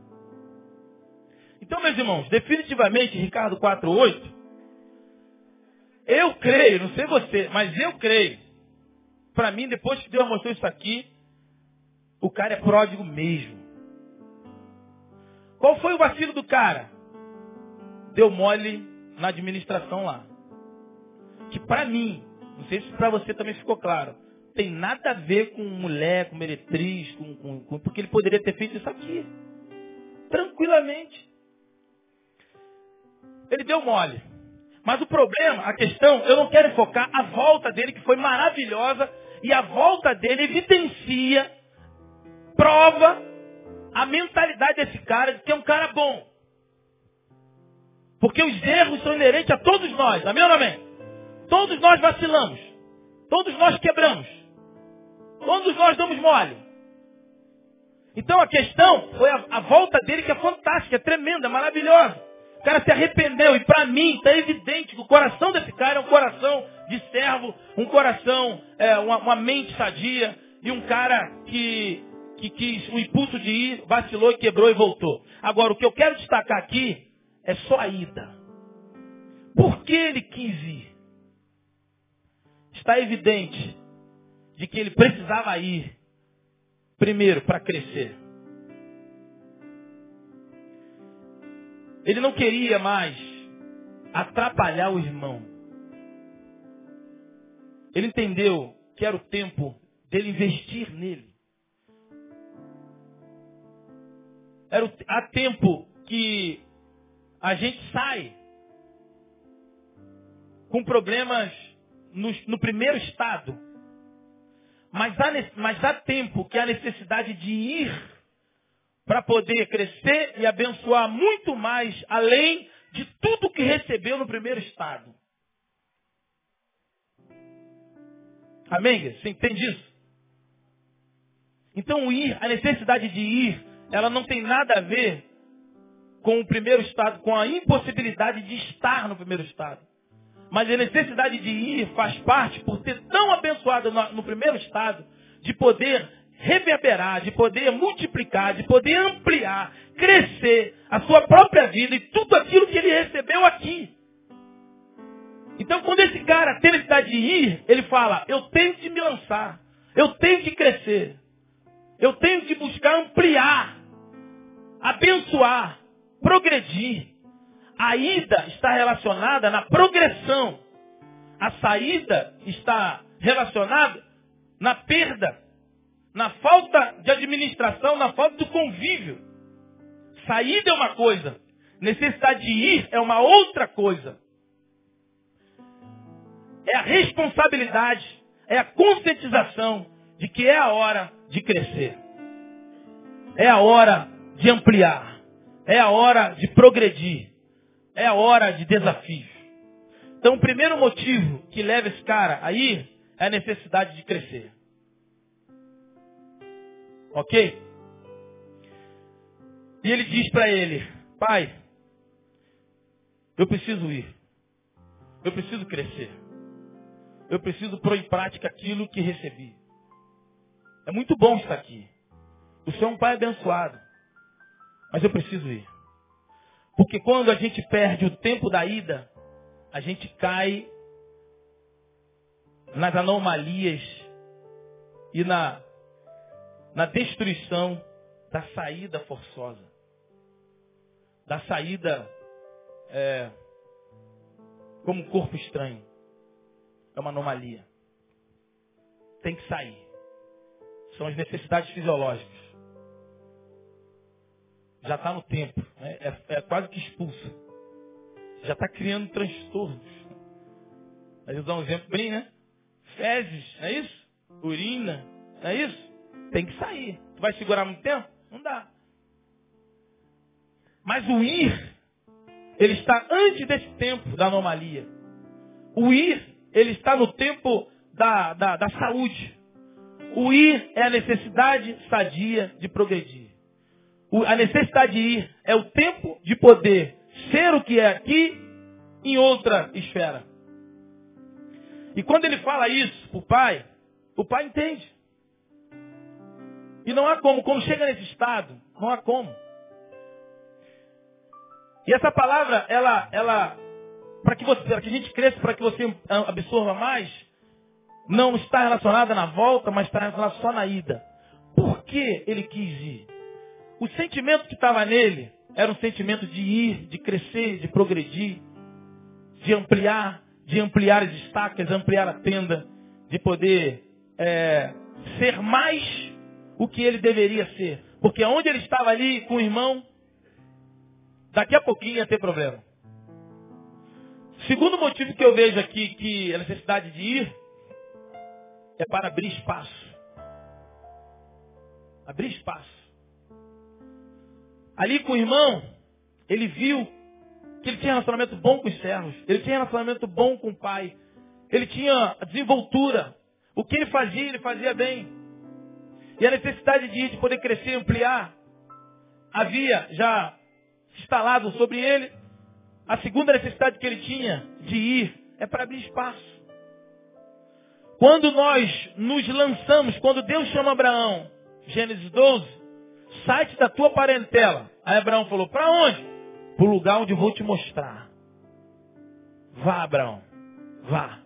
A: Então, meus irmãos, definitivamente, Ricardo 4.8, eu creio, não sei você, mas eu creio. Para mim, depois que Deus mostrou isso aqui, o cara é pródigo mesmo. Qual foi o vacilo do cara? Deu mole na administração lá. Que para mim, não sei se para você também ficou claro, tem nada a ver com mulher, com meretriz, com, com, com, porque ele poderia ter feito isso aqui. Tranquilamente. Ele deu mole. Mas o problema, a questão, eu não quero focar a volta dele, que foi maravilhosa, e a volta dele evidencia, prova a mentalidade desse cara de que é um cara bom. Porque os erros são inerentes a todos nós. Amém ou amém? Todos nós vacilamos. Todos nós quebramos. Todos nós damos mole. Então a questão foi a, a volta dele que é fantástica, é tremenda, é maravilhosa. O cara se arrependeu e para mim está evidente que o coração desse cara é um coração de servo, um coração, é, uma, uma mente sadia e um cara que que quis o impulso de ir, vacilou e quebrou e voltou. Agora, o que eu quero destacar aqui é só a ida. Por que ele quis ir? Está evidente de que ele precisava ir, primeiro, para crescer. Ele não queria mais atrapalhar o irmão. Ele entendeu que era o tempo dele investir nele. Era o, há tempo que a gente sai com problemas no, no primeiro estado. Mas há, mas há tempo que há necessidade de ir para poder crescer e abençoar muito mais além de tudo que recebeu no primeiro estado. Amém? Você entende isso? Então ir, a necessidade de ir, ela não tem nada a ver com o primeiro estado, com a impossibilidade de estar no primeiro estado. Mas a necessidade de ir faz parte, por ser tão abençoado no, primeiro estado, de poder reverberar, de poder multiplicar, de poder ampliar, crescer a sua própria vida e tudo aquilo que ele recebeu aqui. Então, quando esse cara tem necessidade de ir, ele fala: Eu tenho de me lançar, eu tenho de crescer, eu tenho de buscar ampliar, abençoar, progredir. A ida está relacionada na progressão. A saída está relacionada na perda, na falta de administração, na falta do convívio. Saída é uma coisa, necessidade de ir é uma outra coisa. É a responsabilidade, é a conscientização de que é a hora de crescer. É a hora de ampliar. É a hora de progredir. É a hora de desafios. Então, o primeiro motivo que leva esse cara a ir é a necessidade de crescer. Ok? E ele diz para ele, pai, eu preciso ir. Eu preciso crescer. Eu preciso pôr em prática aquilo que recebi. É muito bom estar aqui. O Senhor é um pai abençoado. Mas eu preciso ir. Porque quando a gente perde o tempo da ida, a gente cai nas anomalias e na, na destruição da saída forçosa. Da saída é, como um corpo estranho. É uma anomalia. Tem que sair. São as necessidades fisiológicas. Já está no tempo. Né? É, é, quase que expulsa. Já está criando transtornos. Aí eu dar um exemplo bem, né? Fezes, não é isso? Urina, não é isso? Tem que sair. Tu vai segurar muito tempo? Não dá. Mas o ir, ele está antes desse tempo da anomalia. O ir, ele está no tempo da, da, da saúde. O ir é a necessidade sadia de progredir. A necessidade de ir é o tempo de poder ser o que é aqui em outra esfera. E quando ele fala isso para o pai, o pai entende. E não há como. Quando chega nesse estado, não há como. E essa palavra, ela, ela, para que, você, para que a gente cresça, para que você absorva mais, não está relacionada na volta, mas está relacionada só na ida. Por que ele quis ir? O sentimento que estava nele era um sentimento de ir, de crescer, de progredir, de ampliar, de ampliar as estacas, ampliar a tenda, de poder é, ser mais o que ele deveria ser. Porque onde ele estava ali com o irmão, daqui a pouquinho ia ter problema. Segundo motivo que eu vejo aqui que a necessidade de ir é para abrir espaço. Abrir espaço. Ali com o irmão, ele viu que ele tinha relacionamento bom com os servos. Ele tinha relacionamento bom com o pai. Ele tinha desenvoltura. O que ele fazia, ele fazia bem. E a necessidade de ir, de poder crescer, ampliar, havia já instalado sobre ele. A segunda necessidade que ele tinha de ir é para abrir espaço. Quando nós nos lançamos, quando Deus chama Abraão, Gênesis 12, sai da tua parentela. Aí Abraão falou, para onde? Para o lugar onde vou te mostrar. Vá, Abraão, vá.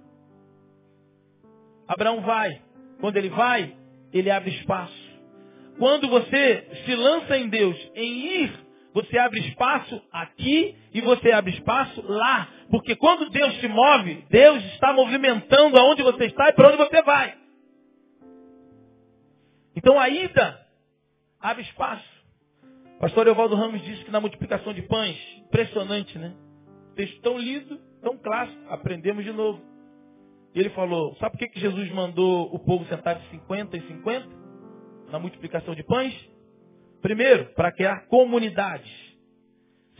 A: Abraão vai. Quando ele vai, ele abre espaço. Quando você se lança em Deus, em ir você abre espaço aqui e você abre espaço lá. Porque quando Deus te move, Deus está movimentando aonde você está e para onde você vai. Então a ida abre espaço. Pastor Evaldo Ramos disse que na multiplicação de pães, impressionante, né? Texto tão lido, tão clássico, aprendemos de novo. Ele falou, sabe por que, que Jesus mandou o povo sentar de 50 e 50? Na multiplicação de pães? Primeiro, para criar comunidades.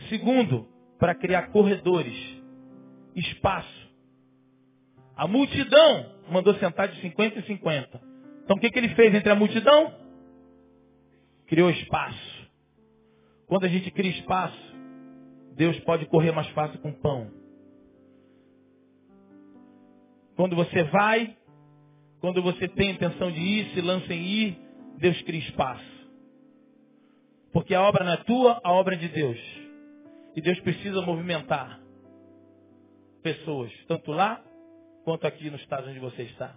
A: Segundo, para criar corredores, espaço. A multidão mandou sentar de 50 e 50. Então o que, que ele fez entre a multidão? Criou espaço. Quando a gente cria espaço, Deus pode correr mais fácil com pão. Quando você vai, quando você tem intenção de ir, se lança em ir, Deus cria espaço. Porque a obra não é tua, a obra é de Deus. E Deus precisa movimentar pessoas, tanto lá quanto aqui no estado onde você está.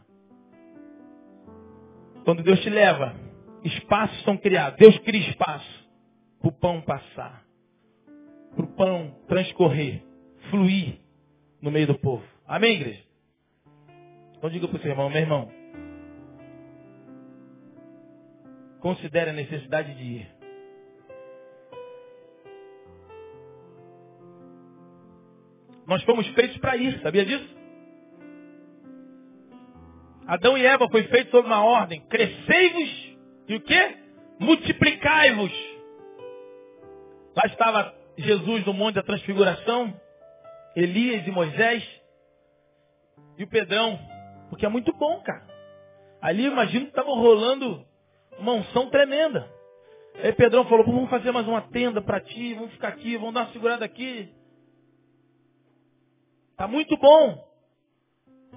A: Quando Deus te leva, espaços são criados. Deus cria espaço para o pão passar, para o pão transcorrer, fluir no meio do povo. Amém, igreja? Então diga para o seu irmão, meu irmão, considere a necessidade de ir. Nós fomos feitos para ir, sabia disso? Adão e Eva foi feito sob uma ordem. Crescei-vos e o quê? Multiplicai-vos. Lá estava Jesus no Monte da Transfiguração, Elias e Moisés e o Pedrão. Porque é muito bom, cara. Ali imagino que estava rolando uma unção tremenda. Aí Pedrão falou, vamos fazer mais uma tenda para ti, vamos ficar aqui, vamos dar uma segurada aqui. Tá muito bom.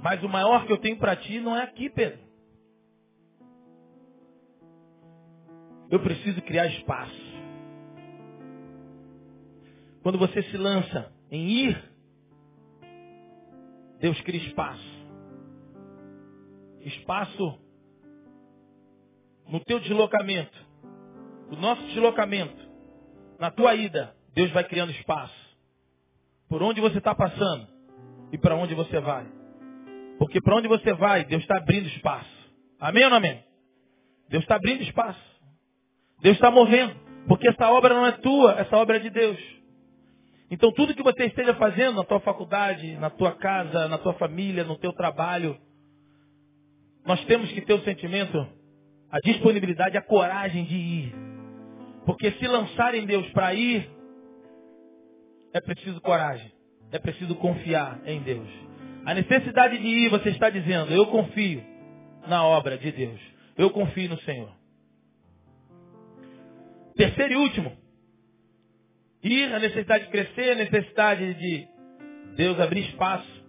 A: Mas o maior que eu tenho para ti não é aqui, Pedro. Eu preciso criar espaço. Quando você se lança em ir, Deus cria espaço. Espaço no teu deslocamento, no nosso deslocamento, na tua ida, Deus vai criando espaço. Por onde você está passando e para onde você vai. Porque para onde você vai, Deus está abrindo espaço. Amém ou não amém? Deus está abrindo espaço. Deus está movendo. Porque essa obra não é tua, essa obra é de Deus. Então tudo que você esteja fazendo na tua faculdade, na tua casa, na tua família, no teu trabalho, nós temos que ter o sentimento, a disponibilidade, a coragem de ir. Porque se lançar em Deus para ir, é preciso coragem. É preciso confiar em Deus. A necessidade de ir, você está dizendo, eu confio na obra de Deus. Eu confio no Senhor. Terceiro e último. Ir, a necessidade de crescer, a necessidade de Deus abrir espaço.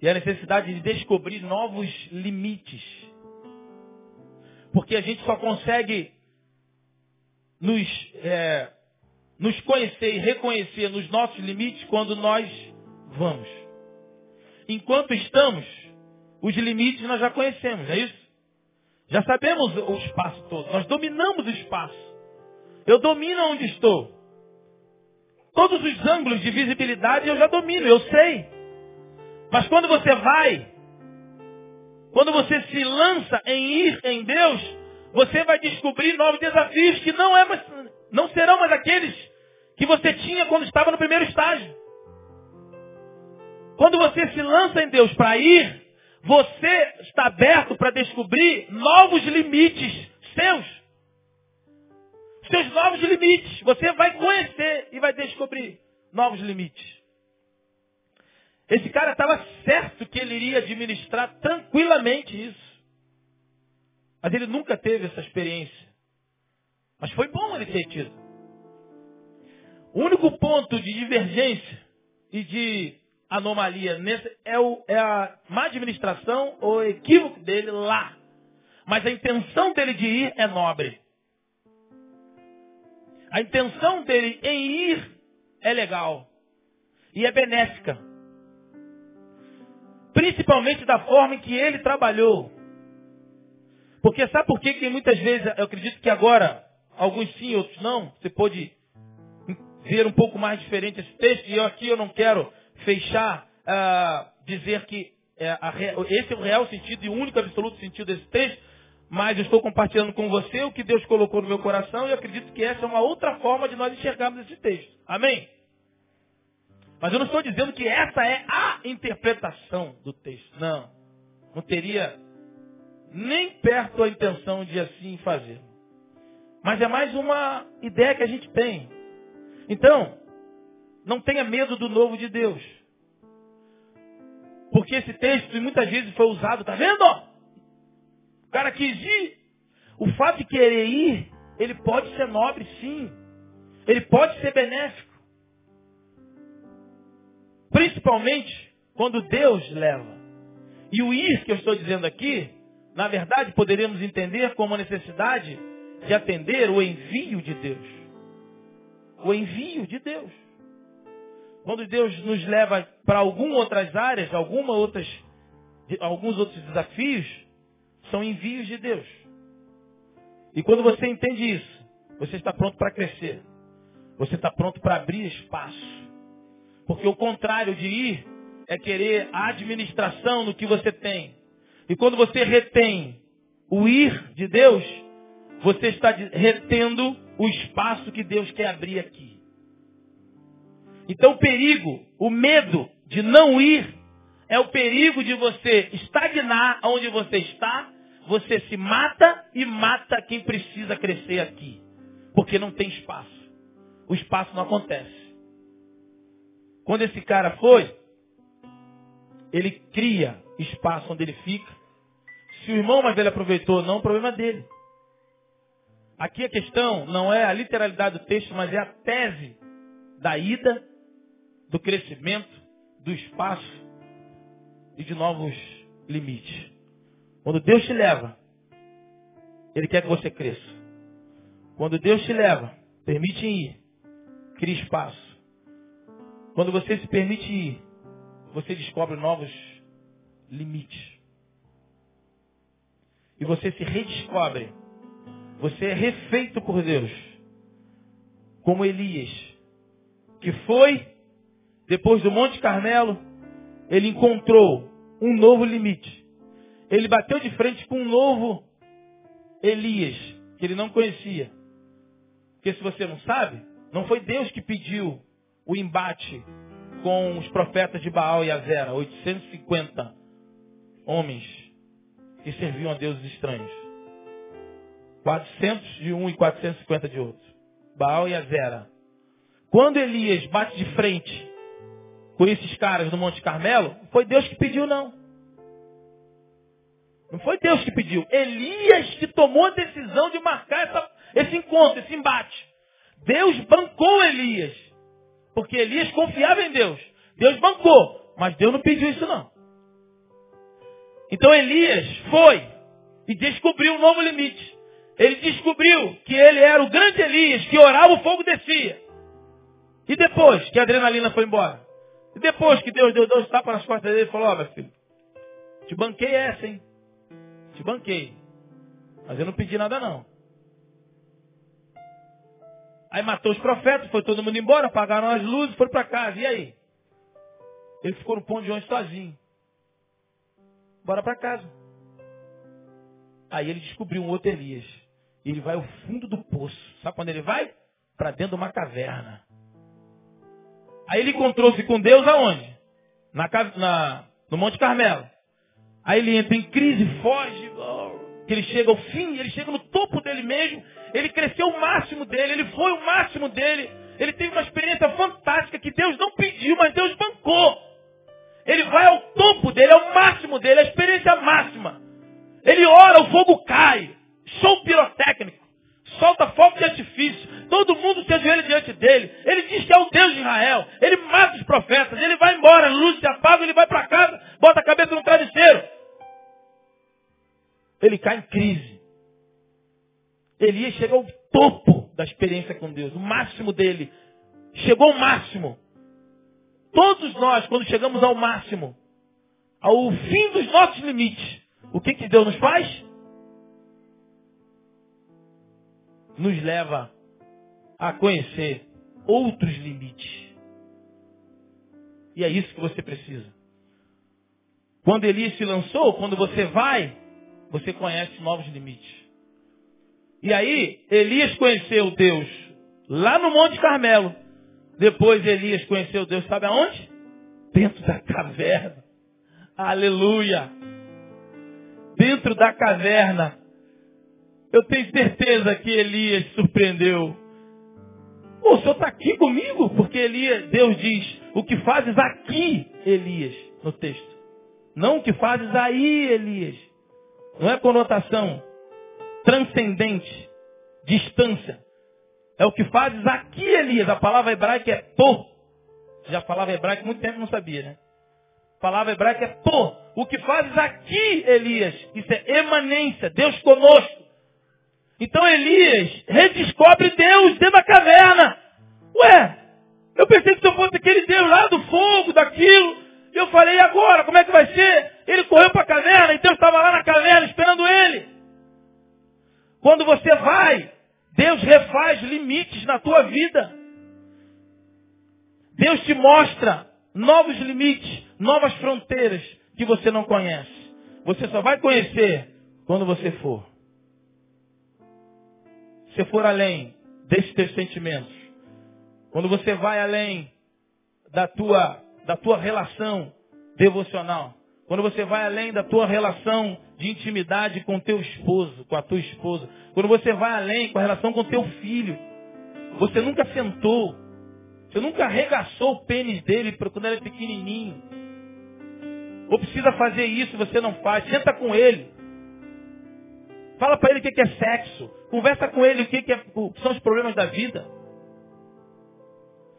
A: E a necessidade de descobrir novos limites. Porque a gente só consegue nos, é, nos conhecer e reconhecer nos nossos limites quando nós vamos. Enquanto estamos, os limites nós já conhecemos, é isso? Já sabemos o espaço todo, nós dominamos o espaço. Eu domino onde estou. Todos os ângulos de visibilidade eu já domino, eu sei. Mas quando você vai, quando você se lança em ir em Deus, você vai descobrir novos desafios que não, é mais, não serão mais aqueles que você tinha quando estava no primeiro estágio. Quando você se lança em Deus para ir, você está aberto para descobrir novos limites seus. Seus novos limites. Você vai conhecer e vai descobrir novos limites. Esse cara estava certo que ele iria administrar tranquilamente isso. Mas ele nunca teve essa experiência. Mas foi bom ele ter tido. O único ponto de divergência e de anomalia nesse, é, o, é a má administração ou equívoco dele lá. Mas a intenção dele de ir é nobre. A intenção dele em ir é legal. E é benéfica. Principalmente da forma em que ele trabalhou. Porque sabe por que, que muitas vezes, eu acredito que agora, alguns sim, outros não, você pode ver um pouco mais diferente esse texto, e eu aqui eu não quero fechar, uh, dizer que é, a, esse é o real sentido e o único absoluto sentido desse texto, mas eu estou compartilhando com você o que Deus colocou no meu coração e acredito que essa é uma outra forma de nós enxergarmos esse texto. Amém? Mas eu não estou dizendo que essa é a interpretação do texto. Não. Não teria nem perto a intenção de assim fazer. Mas é mais uma ideia que a gente tem. Então, não tenha medo do novo de Deus. Porque esse texto muitas vezes foi usado, tá vendo? O cara quis ir. O fato de querer ir, ele pode ser nobre, sim. Ele pode ser benéfico. Principalmente quando Deus leva. E o ir que eu estou dizendo aqui, na verdade, poderíamos entender como a necessidade de atender o envio de Deus. O envio de Deus. Quando Deus nos leva para algumas outras áreas, alguma outras, alguns outros desafios, são envios de Deus. E quando você entende isso, você está pronto para crescer. Você está pronto para abrir espaço. Porque o contrário de ir é querer a administração no que você tem. E quando você retém o ir de Deus, você está retendo o espaço que Deus quer abrir aqui. Então o perigo, o medo de não ir, é o perigo de você estagnar onde você está, você se mata e mata quem precisa crescer aqui. Porque não tem espaço. O espaço não acontece. Quando esse cara foi, ele cria espaço onde ele fica. Se o irmão mais velho aproveitou, não, o problema é dele. Aqui a questão não é a literalidade do texto, mas é a tese da ida do crescimento, do espaço e de novos limites. Quando Deus te leva, Ele quer que você cresça. Quando Deus te leva, permite ir, cria espaço. Quando você se permite ir, você descobre novos limites. E você se redescobre. Você é refeito por Deus. Como Elias, que foi depois do Monte Carmelo, ele encontrou um novo limite. Ele bateu de frente com um novo Elias, que ele não conhecia. Porque se você não sabe, não foi Deus que pediu o embate com os profetas de Baal e Azera, 850 homens que serviam a deuses estranhos. 400 de um e 450 de outro. Baal e Azera. Quando Elias bate de frente com esses caras no Monte Carmelo, foi Deus que pediu, não. Não foi Deus que pediu. Elias que tomou a decisão de marcar essa, esse encontro, esse embate. Deus bancou Elias. Porque Elias confiava em Deus. Deus bancou. Mas Deus não pediu isso não. Então Elias foi e descobriu um novo limite. Ele descobriu que ele era o grande Elias, que orava o fogo descia. E depois que a adrenalina foi embora? E depois que Deus deu dois tapas nas costas dele, ele falou, ó, oh, meu filho, te banquei essa, hein? Te banquei. Mas eu não pedi nada não. Aí matou os profetas, foi todo mundo embora, apagaram as luzes, foram para casa. E aí? Ele ficou no ponto de ônibus sozinho. Bora para casa. Aí ele descobriu um outro Elias. Ele vai ao fundo do poço. Sabe quando ele vai? Para dentro de uma caverna. Aí ele encontrou-se com Deus aonde? Na, na, no Monte Carmelo. Aí ele entra em crise, foge, que ele chega ao fim, ele chega no topo dele mesmo, ele cresceu o máximo dele, ele foi o máximo dele, ele teve uma experiência fantástica que Deus não pediu, mas Deus bancou. Ele vai ao topo dele, ao máximo dele, a experiência máxima. Ele ora, o fogo cai. Show pirotécnico. Solta fogo de artifício. Todo mundo se ajoelha diante dele. Ele diz que é o Deus de Israel. Ele mata os profetas. Ele vai embora, luz se apaga, ele vai para casa, bota a cabeça no travesseiro. Ele cai em crise. Elias chega ao topo da experiência com Deus, o máximo dele. Chegou ao máximo. Todos nós, quando chegamos ao máximo, ao fim dos nossos limites, o que, que Deus nos faz? Nos leva a conhecer outros limites. E é isso que você precisa. Quando Elias se lançou, quando você vai, você conhece novos limites. E aí, Elias conheceu Deus lá no Monte Carmelo. Depois Elias conheceu Deus, sabe aonde? dentro da caverna. Aleluia! Dentro da caverna, eu tenho certeza que Elias surpreendeu. o senhor está aqui comigo? Porque Elias, Deus diz, o que fazes aqui, Elias, no texto. Não o que fazes aí, Elias. Não é conotação transcendente, distância. É o que fazes aqui, Elias. A palavra hebraica é pô. Já falava hebraico muito tempo não sabia, né? A palavra hebraica é pô. O que fazes aqui, Elias? Isso é emanência, Deus conosco. Então Elias redescobre Deus dentro da caverna. Ué, eu pensei que se eu fosse aquele Deus lá do fogo, daquilo. Eu falei, agora, como é que vai ser? Ele correu para a caverna e Deus estava lá na caverna esperando ele. Quando você vai, Deus refaz limites na tua vida. Deus te mostra novos limites, novas fronteiras que você não conhece. Você só vai conhecer quando você for. Se for além desses teus sentimentos. Quando você vai além da tua, da tua relação devocional. Quando você vai além da tua relação de intimidade com teu esposo, com a tua esposa. Quando você vai além com a relação com teu filho. Você nunca sentou. Você nunca arregaçou o pênis dele quando ele era pequenininho. Ou precisa fazer isso, você não faz. Senta com ele. Fala para ele o que é sexo. Conversa com ele o que, é, o que são os problemas da vida.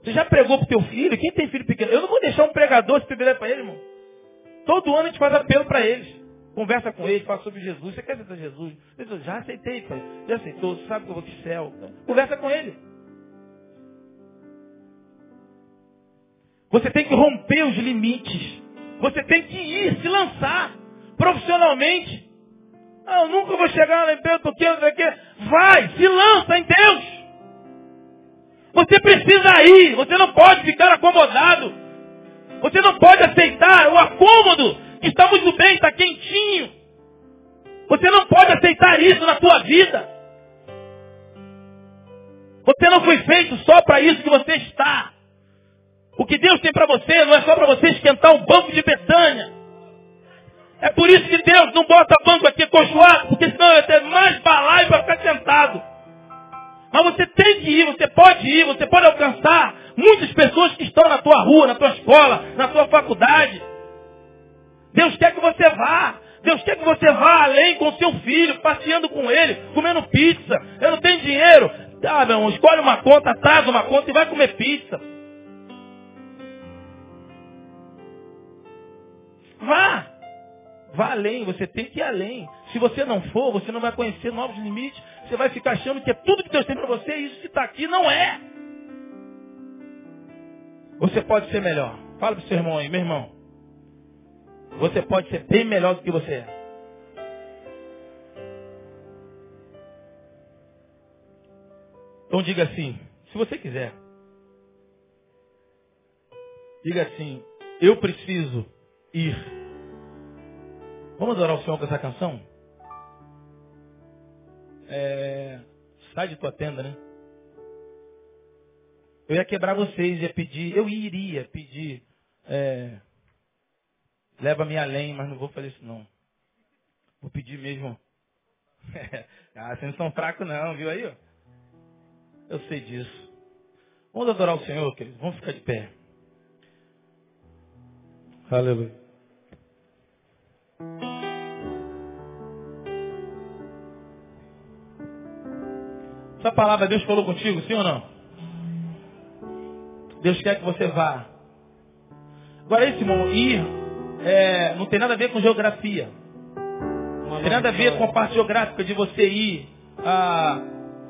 A: Você já pregou para o teu filho? Quem tem filho pequeno? Eu não vou deixar um pregador esse privilégio para ele, irmão. Todo ano a gente faz apelo para eles. Conversa com eles, fala sobre Jesus. Você quer aceitar Jesus? Eu já aceitei, pai. Já aceitou, você sabe que eu vou para o céu. Conversa com ele. Você tem que romper os limites. Você tem que ir, se lançar profissionalmente. Ah, eu nunca vou chegar lá em Pedro porque eu sei que. Vai, se lança em Deus. Você precisa ir, você não pode ficar acomodado. Você não pode aceitar o acômodo que está muito bem, está quentinho. Você não pode aceitar isso na sua vida. Você não foi feito só para isso que você está. O que Deus tem para você não é só para você esquentar um banco de Betânia. É por isso que Deus não bota banco aqui cochoado, porque senão vai ter mais balaio para ficar sentado. Mas você tem que ir, você pode ir, você pode alcançar muitas pessoas que estão na tua rua, na tua escola, na tua faculdade. Deus quer que você vá. Deus quer que você vá além com seu filho, passeando com ele, comendo pizza. Eu não tenho dinheiro. Ah, meu irmão, escolhe uma conta, traz uma conta e vai comer pizza. Vá além, você tem que ir além. Se você não for, você não vai conhecer novos limites. Você vai ficar achando que é tudo que Deus tem para você e isso que está aqui não é. Você pode ser melhor. Fala para o seu irmão aí, meu irmão. Você pode ser bem melhor do que você é. Então diga assim, se você quiser. Diga assim, eu preciso ir. Vamos adorar o Senhor com essa canção? É, sai de tua tenda, né? Eu ia quebrar vocês, ia pedir, eu iria pedir, é, leva-me além, mas não vou fazer isso não. Vou pedir mesmo. ah, vocês não são fracos não, viu aí? Ó? Eu sei disso. Vamos adorar o Senhor, queridos. Vamos ficar de pé. Aleluia. Essa palavra Deus falou contigo, sim ou não? Deus quer que você vá. Agora esse irmão, ir é, não tem nada a ver com geografia. Não tem nada a ver com a parte geográfica de você ir ah,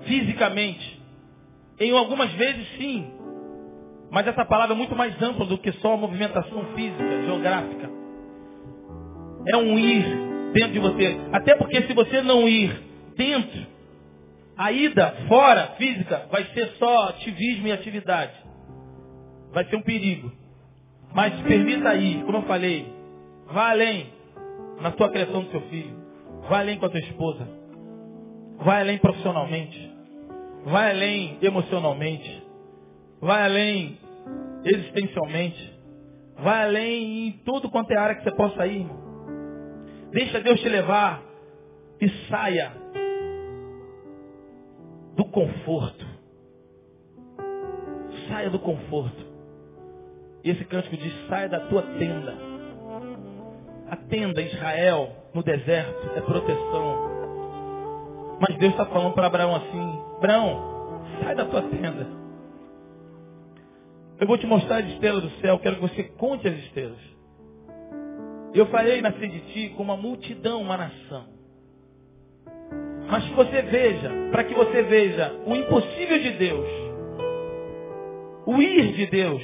A: fisicamente. Em algumas vezes sim. Mas essa palavra é muito mais ampla do que só a movimentação física, geográfica. É um ir dentro de você. Até porque se você não ir dentro, a ida fora, física, vai ser só ativismo e atividade. Vai ser um perigo. Mas permita ir, como eu falei, vá além na tua criação do seu filho. Vá além com a tua esposa. Vai além profissionalmente. Vai além emocionalmente. Vai além existencialmente. Vai além em tudo quanto é área que você possa ir. Deixa Deus te levar e saia do conforto. Saia do conforto. E esse cântico diz, saia da tua tenda. A tenda Israel no deserto é proteção. Mas Deus está falando para Abraão assim, Abraão, sai da tua tenda. Eu vou te mostrar as estrelas do céu, quero que você conte as estrelas. Eu farei nascer de ti como uma multidão, uma nação. Mas que você veja, para que você veja o impossível de Deus, o ir de Deus,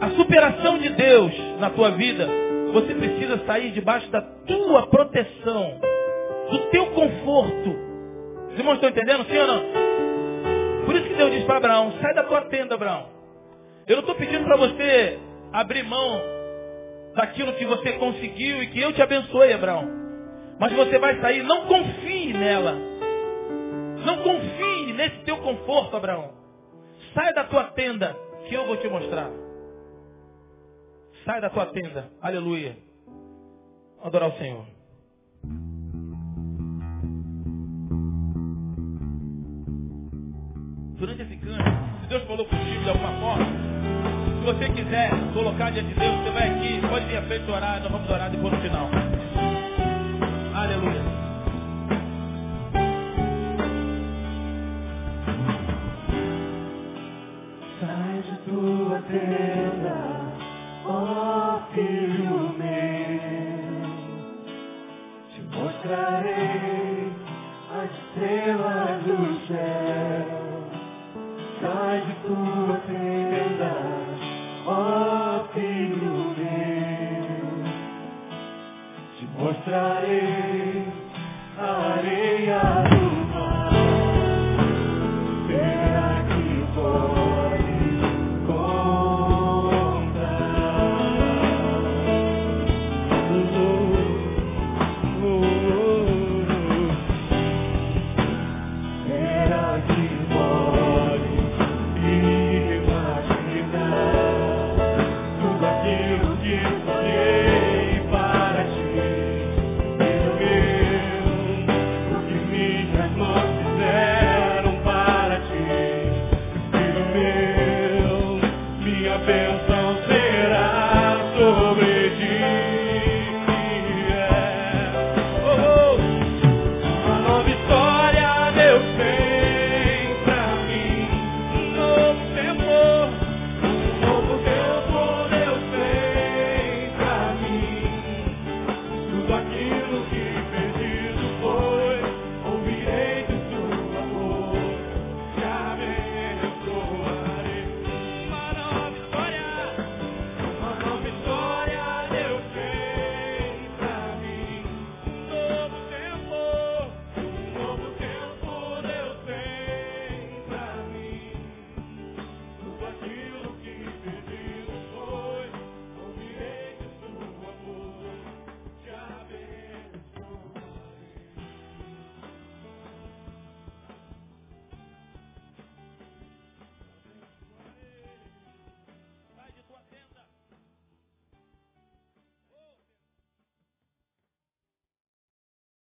A: a superação de Deus na tua vida, você precisa sair debaixo da tua proteção, do teu conforto. Os irmãos estão entendendo, sim ou não? Por isso que Deus diz para Abraão, sai da tua tenda, Abraão. Eu não estou pedindo para você abrir mão daquilo que você conseguiu e que eu te abençoe, Abraão. Mas você vai sair, não confie nela. Não confie nesse teu conforto, Abraão. Sai da tua tenda, que eu vou te mostrar. Sai da tua tenda. Aleluia. Adorar o Senhor. Durante esse canto, se Deus falou contigo de alguma forma, se você quiser colocar diante de Deus, você vai aqui, pode vir à frente orar, nós vamos orar depois no final. Aleluia.
B: Sai de tua tenda, ó filho meu, te mostrarei as estrelas do céu. Sai de tua tenda, ó filho mostrarei a areia